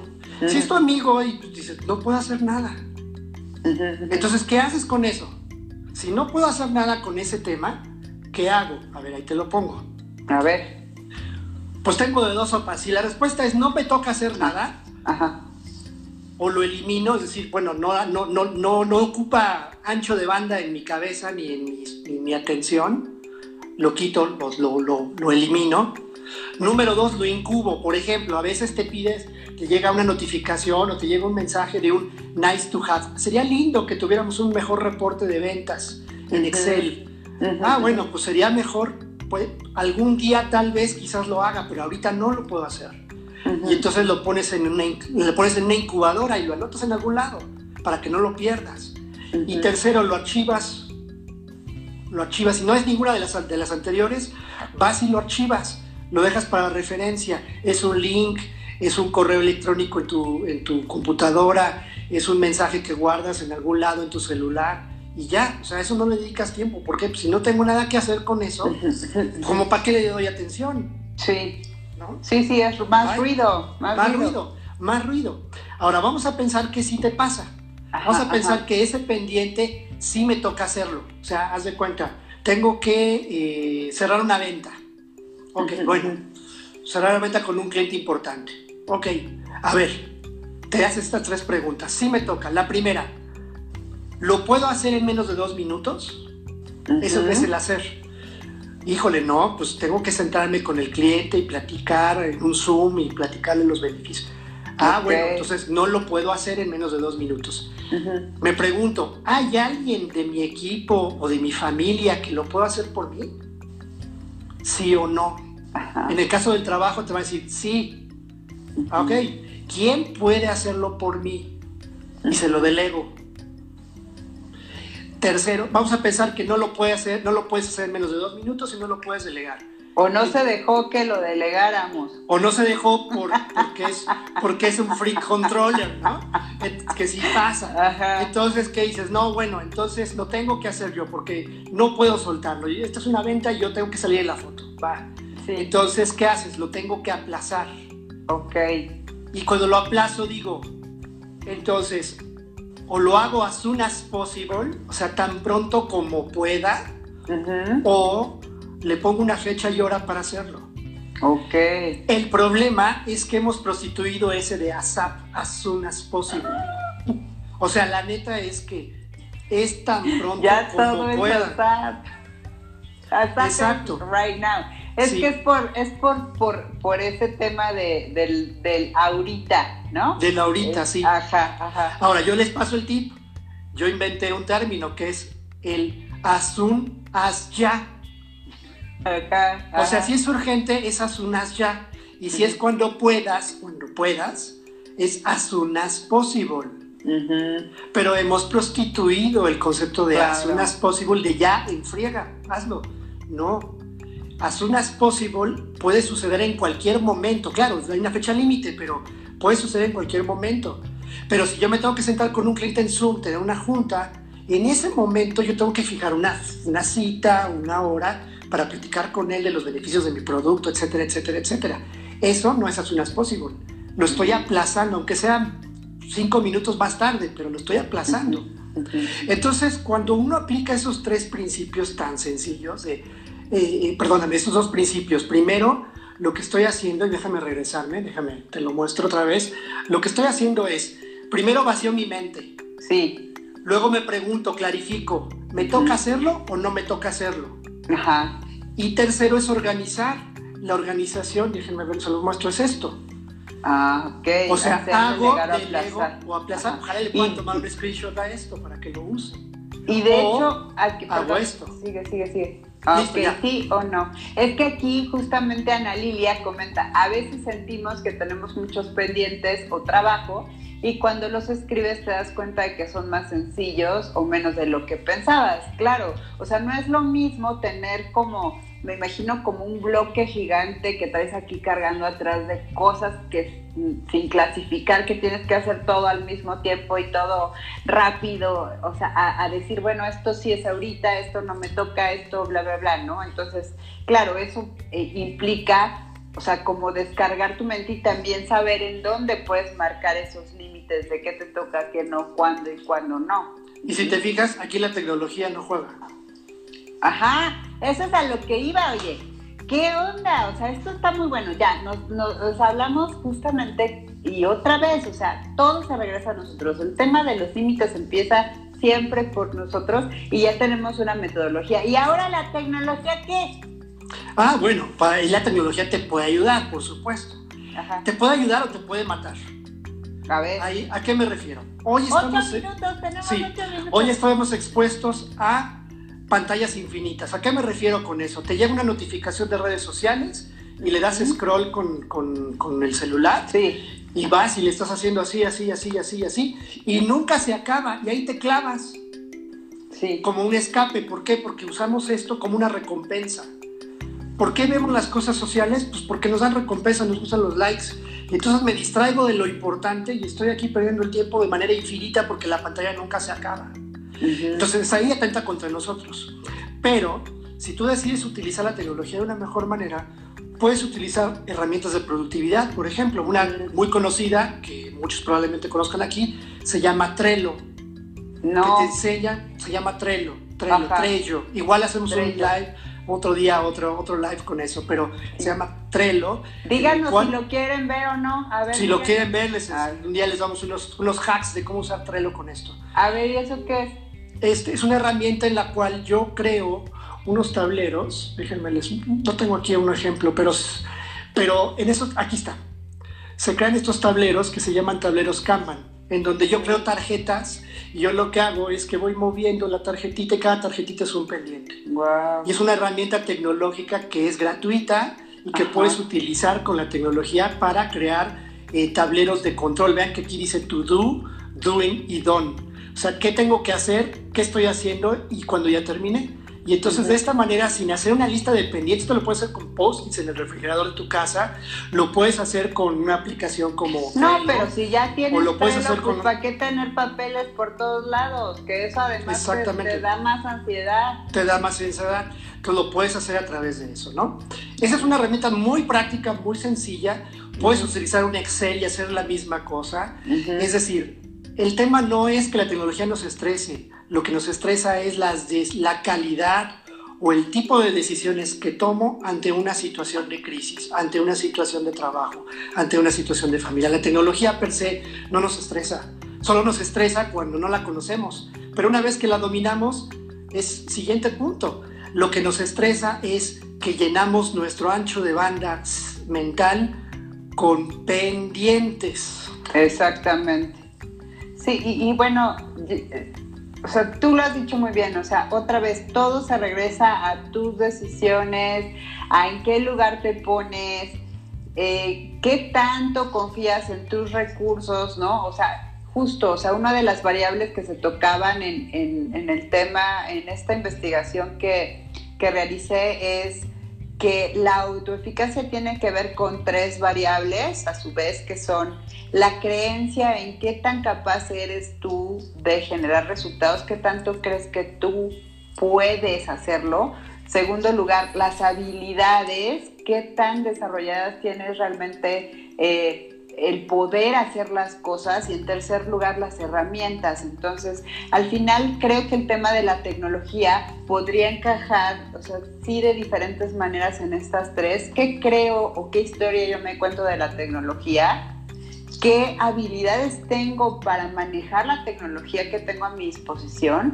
Si es tu amigo y dices, no puedo hacer nada. Entonces, ¿qué haces con eso? Si no puedo hacer nada con ese tema, ¿qué hago? A ver, ahí te lo pongo. A ver. Pues tengo de dos sopas. Si la respuesta es no me toca hacer nada, o lo elimino, es decir, bueno, no, no, no, no, no ocupa ancho de banda en mi cabeza ni en mi, atención, lo quito, lo, lo, lo, elimino. Número dos, lo incubo. Por ejemplo, a veces te pides, te llega una notificación o te llega un mensaje de un nice to have. Sería lindo que tuviéramos un mejor reporte de ventas en Excel. Ah, bueno, pues sería mejor pues, algún día tal vez quizás lo haga, pero ahorita no lo puedo hacer. Y entonces lo pones, en una, pones en una incubadora y lo anotas en algún lado para que no lo pierdas. Y tercero, lo archivas. Lo archivas. Si no es ninguna de las, de las anteriores, vas y lo archivas. Lo dejas para referencia. Es un link, es un correo electrónico en tu, en tu computadora, es un mensaje que guardas en algún lado en tu celular y ya, o sea, eso no le dedicas tiempo, porque pues, si no tengo nada que hacer con eso, ¿como para qué le doy atención? Sí. ¿No? Sí, sí, es más ruido. Más, ruido. Más ruido. Ahora vamos a pensar que sí te pasa. vamos a pensar que ese pendiente sí me toca hacerlo. O sea, haz de cuenta, tengo que eh, cerrar una venta. Ok, bueno. cerrar la venta con un cliente importante. Ok, a ver, te haces estas tres preguntas. Sí me toca. La primera, ¿lo puedo hacer en menos de dos minutos? Eso es el hacer. Híjole, no, pues tengo que sentarme con el cliente y platicar en un Zoom y platicarle los beneficios. Ah, bueno, entonces no lo puedo hacer en menos de dos minutos. Me pregunto, ¿hay alguien de mi equipo o de mi familia que lo pueda hacer por mí? ¿Sí o no? En el caso del trabajo te va a decir, sí. Ok, ¿quién puede hacerlo por mí? Y se lo delego. Tercero, vamos a pensar que no lo puede hacer, no lo puedes hacer en menos de dos minutos y no lo puedes delegar. O no se dejó que lo delegáramos. O no se dejó por, porque, es, porque es un freak controller, ¿no? Que sí pasa. Entonces, ¿qué dices? No, bueno, entonces lo tengo que hacer yo porque no puedo soltarlo. Y esta es una venta y yo tengo que salir en la foto. Va. Entonces, ¿qué haces? Lo tengo que aplazar. Ok. Y cuando lo aplazo, digo, entonces, o lo hago as soon as possible, o sea, tan pronto como pueda, o le pongo una fecha y hora para hacerlo. Ok. El problema es que hemos prostituido ese de ASAP, as soon as possible. O sea, la neta es que es tan pronto ya como pueda. ASAP Exacto. Right now. Es que es por, es por, por, por ese tema de, del, del ahorita, ¿no? Del ahorita, sí. Ajá, ajá. Ahora, yo les paso el tip. Yo inventé un término que es el as soon as ya. Ajá, O sea, si es urgente, es as soon as ya. Y si es cuando puedas, cuando puedas, es as soon as possible. Pero hemos prostituido el concepto de as soon as possible de ya en friega, hazlo. No, as soon as possible puede suceder en cualquier momento. Claro, no hay una fecha límite, pero puede suceder en cualquier momento. Pero si yo me tengo que sentar con un cliente en Zoom, tener una junta, en ese momento yo tengo que fijar una, una cita, una hora, para platicar con él de los beneficios de mi producto, etcétera, etcétera, etcétera. Eso no es as soon as possible. Lo estoy aplazando, aunque sean cinco minutos más tarde, pero lo estoy aplazando. Entonces, cuando uno aplica esos tres principios tan sencillos de eh, eh, perdóname, estos dos principios. Primero, lo que estoy haciendo, y déjame regresarme, déjame, te lo muestro otra vez. Lo que estoy haciendo es, primero vacío mi mente. Sí. Luego me pregunto, clarifico, ¿me toca hacerlo o no me toca hacerlo? Ajá. Y tercero es organizar. La organización, déjenme ver, se los muestro, es esto. Ah, ok. O sea, hago, delego o aplazar. Ojalá le puedan tomar un screenshot a esto para que lo use. Y de hecho, hago esto. Sigue, sigue, sigue. Ok, sí o no. Es que aquí justamente Ana Lilia comenta, a veces sentimos que tenemos muchos pendientes o trabajo y cuando los escribes te das cuenta de que son más sencillos o menos de lo que pensabas. Claro, o sea, no es lo mismo tener como me imagino como un bloque gigante que traes aquí cargando atrás de cosas que sin clasificar, que tienes que hacer todo al mismo tiempo y todo rápido, o sea, a, decir, bueno, esto sí es ahorita, esto no me toca, esto, bla, bla, bla, ¿no? Entonces, claro, eso eh, implica, o sea, como descargar tu mente y también saber en dónde puedes marcar esos límites de qué te toca, qué no, cuándo y cuándo no. Y si te fijas, aquí la tecnología no juega. Ajá, eso es a lo que iba, oye. ¿Qué onda? O sea, esto está muy bueno. Ya, nos, hablamos justamente y otra vez, o sea, todo se regresa a nosotros. El tema de los límites empieza siempre por nosotros y ya tenemos una metodología. ¿Y ahora la tecnología qué? Ah, bueno, la tecnología te puede ayudar, por supuesto. Ajá. Te puede ayudar o te puede matar. A ver. ¿A qué me refiero? Hoy estamos, minutos, tenemos sí, minutos. Hoy estamos expuestos a pantallas infinitas. ¿A qué me refiero con eso? Te llega una notificación de redes sociales y le das scroll con, el celular sí. y vas y le estás haciendo así, así, así, así, así y nunca se acaba y ahí te clavas. Sí. Como un escape. ¿Por qué? Porque usamos esto como una recompensa. ¿Por qué vemos las cosas sociales? Pues porque nos dan recompensa, nos gustan los likes. Y entonces me distraigo de lo importante y estoy aquí perdiendo el tiempo de manera infinita porque la pantalla nunca se acaba. Entonces ahí atenta contra nosotros. Pero si tú decides utilizar la tecnología de una mejor manera, puedes utilizar herramientas de productividad. Por ejemplo, una muy conocida, que muchos probablemente conozcan aquí, se llama Trello. No. Que te enseña, se llama Trello, Trello, Trello. Igual hacemos un live otro día, otro, otro live con eso, pero se llama Trello. Díganos si lo quieren ver o no. A ver, si lo quieren ver, un día les damos unos, unos hacks de cómo usar Trello con esto. A ver, ¿y eso qué es? Este, es una herramienta en la cual yo creo unos tableros. Déjenme les. No tengo aquí un ejemplo, pero, pero en eso. Aquí está. Se crean estos tableros que se llaman tableros Kanban en donde yo creo tarjetas y yo lo que hago es que voy moviendo la tarjetita y cada tarjetita es un pendiente. Y es una herramienta tecnológica que es gratuita y que puedes utilizar con la tecnología para crear eh, tableros de control. Vean que aquí dice to do, doing y done. O sea, ¿qué tengo que hacer? ¿Qué estoy haciendo? Y cuando ya termine. Y entonces de esta manera, sin hacer una lista de pendientes, esto lo puedes hacer con post-its en el refrigerador de tu casa, lo puedes hacer con una aplicación como... No, pero si ya tienes lo puedes hacer pues, con... ¿para qué tener papeles por todos lados? Que eso además te, da más ansiedad. Te da más ansiedad. Entonces lo puedes hacer a través de eso, ¿no? Esa es una herramienta muy práctica, muy sencilla. Puedes utilizar un Excel y hacer la misma cosa. Es decir, el tema no es que la tecnología nos estrese, lo que nos estresa es la calidad o el tipo de decisiones que tomo ante una situación de crisis, ante una situación de trabajo, ante una situación de familia. La tecnología per se no nos estresa, solo nos estresa cuando no la conocemos, pero una vez que la dominamos, es siguiente punto. Lo que nos estresa es que llenamos nuestro ancho de banda mental con pendientes. Exactamente. Sí, y, bueno, o sea, tú lo has dicho muy bien, o sea, otra vez todo se regresa a tus decisiones, a en qué lugar te pones, eh, qué tanto confías en tus recursos, ¿no? O sea, justo, o sea, una de las variables que se tocaban en, en, el tema, en esta investigación que, que realicé es que la autoeficacia tiene que ver con tres variables, a su vez, que son la creencia en qué tan capaz eres tú de generar resultados, qué tanto crees que tú puedes hacerlo. Segundo lugar, las habilidades, qué tan desarrolladas tienes realmente eh, el poder hacer las cosas y en tercer lugar las herramientas. Entonces, al final creo que el tema de la tecnología podría encajar, o sea, sí de diferentes maneras en estas tres. ¿Qué creo o qué historia yo me cuento de la tecnología? ¿Qué habilidades tengo para manejar la tecnología que tengo a mi disposición?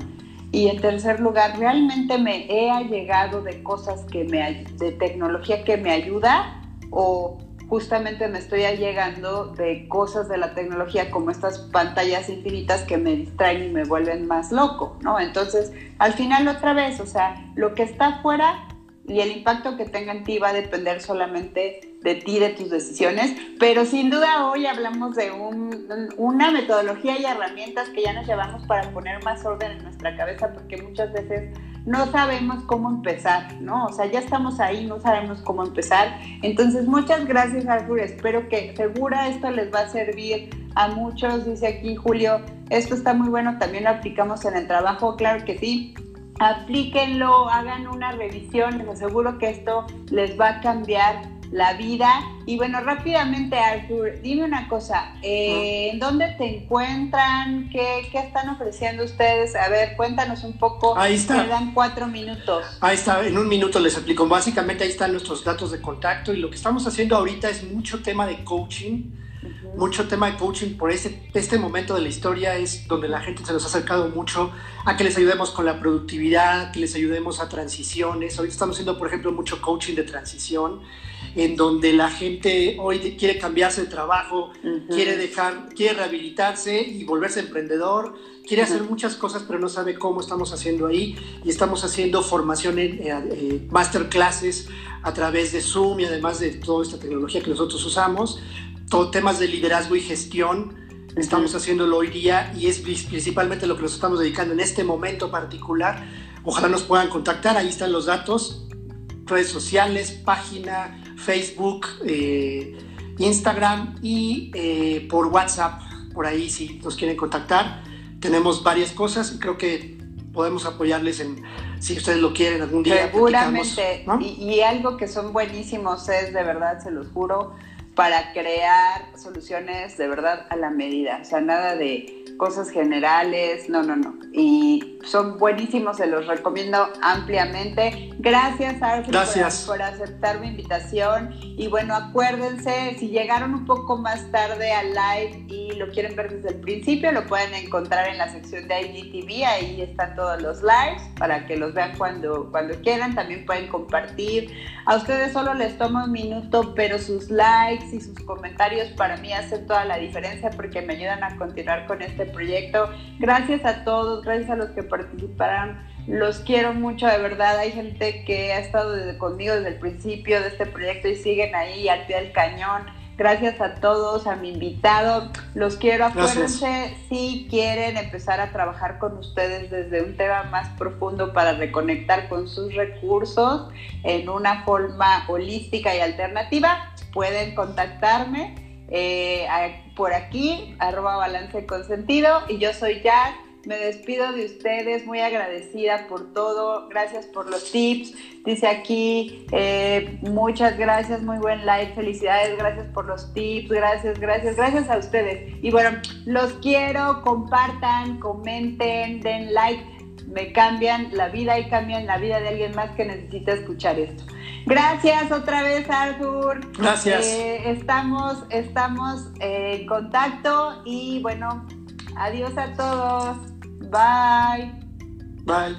Y en tercer lugar, ¿realmente me he allegado de cosas que me, de tecnología que me ayuda o justamente me estoy allegando de cosas de la tecnología como estas pantallas infinitas que me distraen y me vuelven más loco, ¿no? Entonces, al final otra vez, o sea, lo que está afuera y el impacto que tenga en ti va a depender solamente de ti, de tus decisiones, pero sin duda hoy hablamos de una metodología y herramientas que ya nos llevamos para poner más orden en nuestra cabeza, porque muchas veces no sabemos cómo empezar, ¿no? O sea, ya estamos ahí, no sabemos cómo empezar. Entonces, muchas gracias, Arthur. Espero que segura esto les va a servir a muchos. Dice aquí Julio, esto está muy bueno, también lo aplicamos en el trabajo. Claro que sí. Aplíquenlo, hagan una revisión, les aseguro que esto les va a cambiar la vida. Y bueno, rápidamente, Arthur, dime una cosa, eh, ¿en dónde te encuentran? ¿Qué, ¿Qué, están ofreciendo ustedes? A ver, cuéntanos un poco. Ahí está. dan cuatro minutos. Ahí está, en un minuto les explico. Básicamente ahí están nuestros datos de contacto y lo que estamos haciendo ahorita es mucho tema de coaching. Mucho tema de coaching por este, este momento de la historia es donde la gente se nos ha acercado mucho a que les ayudemos con la productividad, que les ayudemos a transiciones. Ahorita estamos haciendo, por ejemplo, mucho coaching de transición en donde la gente hoy quiere cambiarse de trabajo, quiere dejar, quiere rehabilitarse y volverse emprendedor, quiere hacer muchas cosas pero no sabe cómo estamos haciendo ahí. Y estamos haciendo formación en eh, eh, masterclasses a través de Zoom y además de toda esta tecnología que nosotros usamos, todo, temas de liderazgo y gestión. Estamos haciéndolo hoy día y es principalmente lo que nos estamos dedicando en este momento particular. Ojalá nos puedan contactar, ahí están los datos, redes sociales, página, Facebook, eh, Instagram y eh, por WhatsApp, por ahí si nos quieren contactar. Tenemos varias cosas y creo que podemos apoyarles en si ustedes lo quieren algún día. Seguramente. Y, algo que son buenísimos es, de verdad, se los juro, para crear soluciones de verdad a la medida. O sea, nada de cosas generales, no, no, no. Y son buenísimos, se los recomiendo ampliamente. Gracias, Arthur, Por, aceptar mi invitación. Y bueno, acuérdense, si llegaron un poco más tarde al live y lo quieren ver desde el principio, lo pueden encontrar en la sección de IGTV, ahí están todos los lives para que los vean cuando, cuando quieran. También pueden compartir. A ustedes solo les toma un minuto, pero sus likes y sus comentarios para mí hacen toda la diferencia porque me ayudan a continuar con este proyecto. Gracias a todos, gracias a los que participaron. Los quiero mucho, de verdad. Hay gente que ha estado conmigo desde el principio de este proyecto y siguen ahí al pie del cañón. Gracias a todos, a mi invitado. Los quiero. Acuérdense si quieren empezar a trabajar con ustedes desde un tema más profundo para reconectar con sus recursos en una forma holística y alternativa, pueden contactarme eh, por aquí, arroba balance consentido. Y yo soy Jack me despido de ustedes, muy agradecida por todo. Gracias por los tips. Dice aquí, eh, muchas gracias, muy buen live. Felicidades, gracias por los tips. Gracias, gracias, gracias a ustedes. Y bueno, los quiero, compartan, comenten, den like. Me cambian la vida y cambian la vida de alguien más que necesita escuchar esto. Gracias otra vez, Arthur. Gracias. Eh, estamos, estamos en contacto y bueno, adiós a todos. Bye. Bye.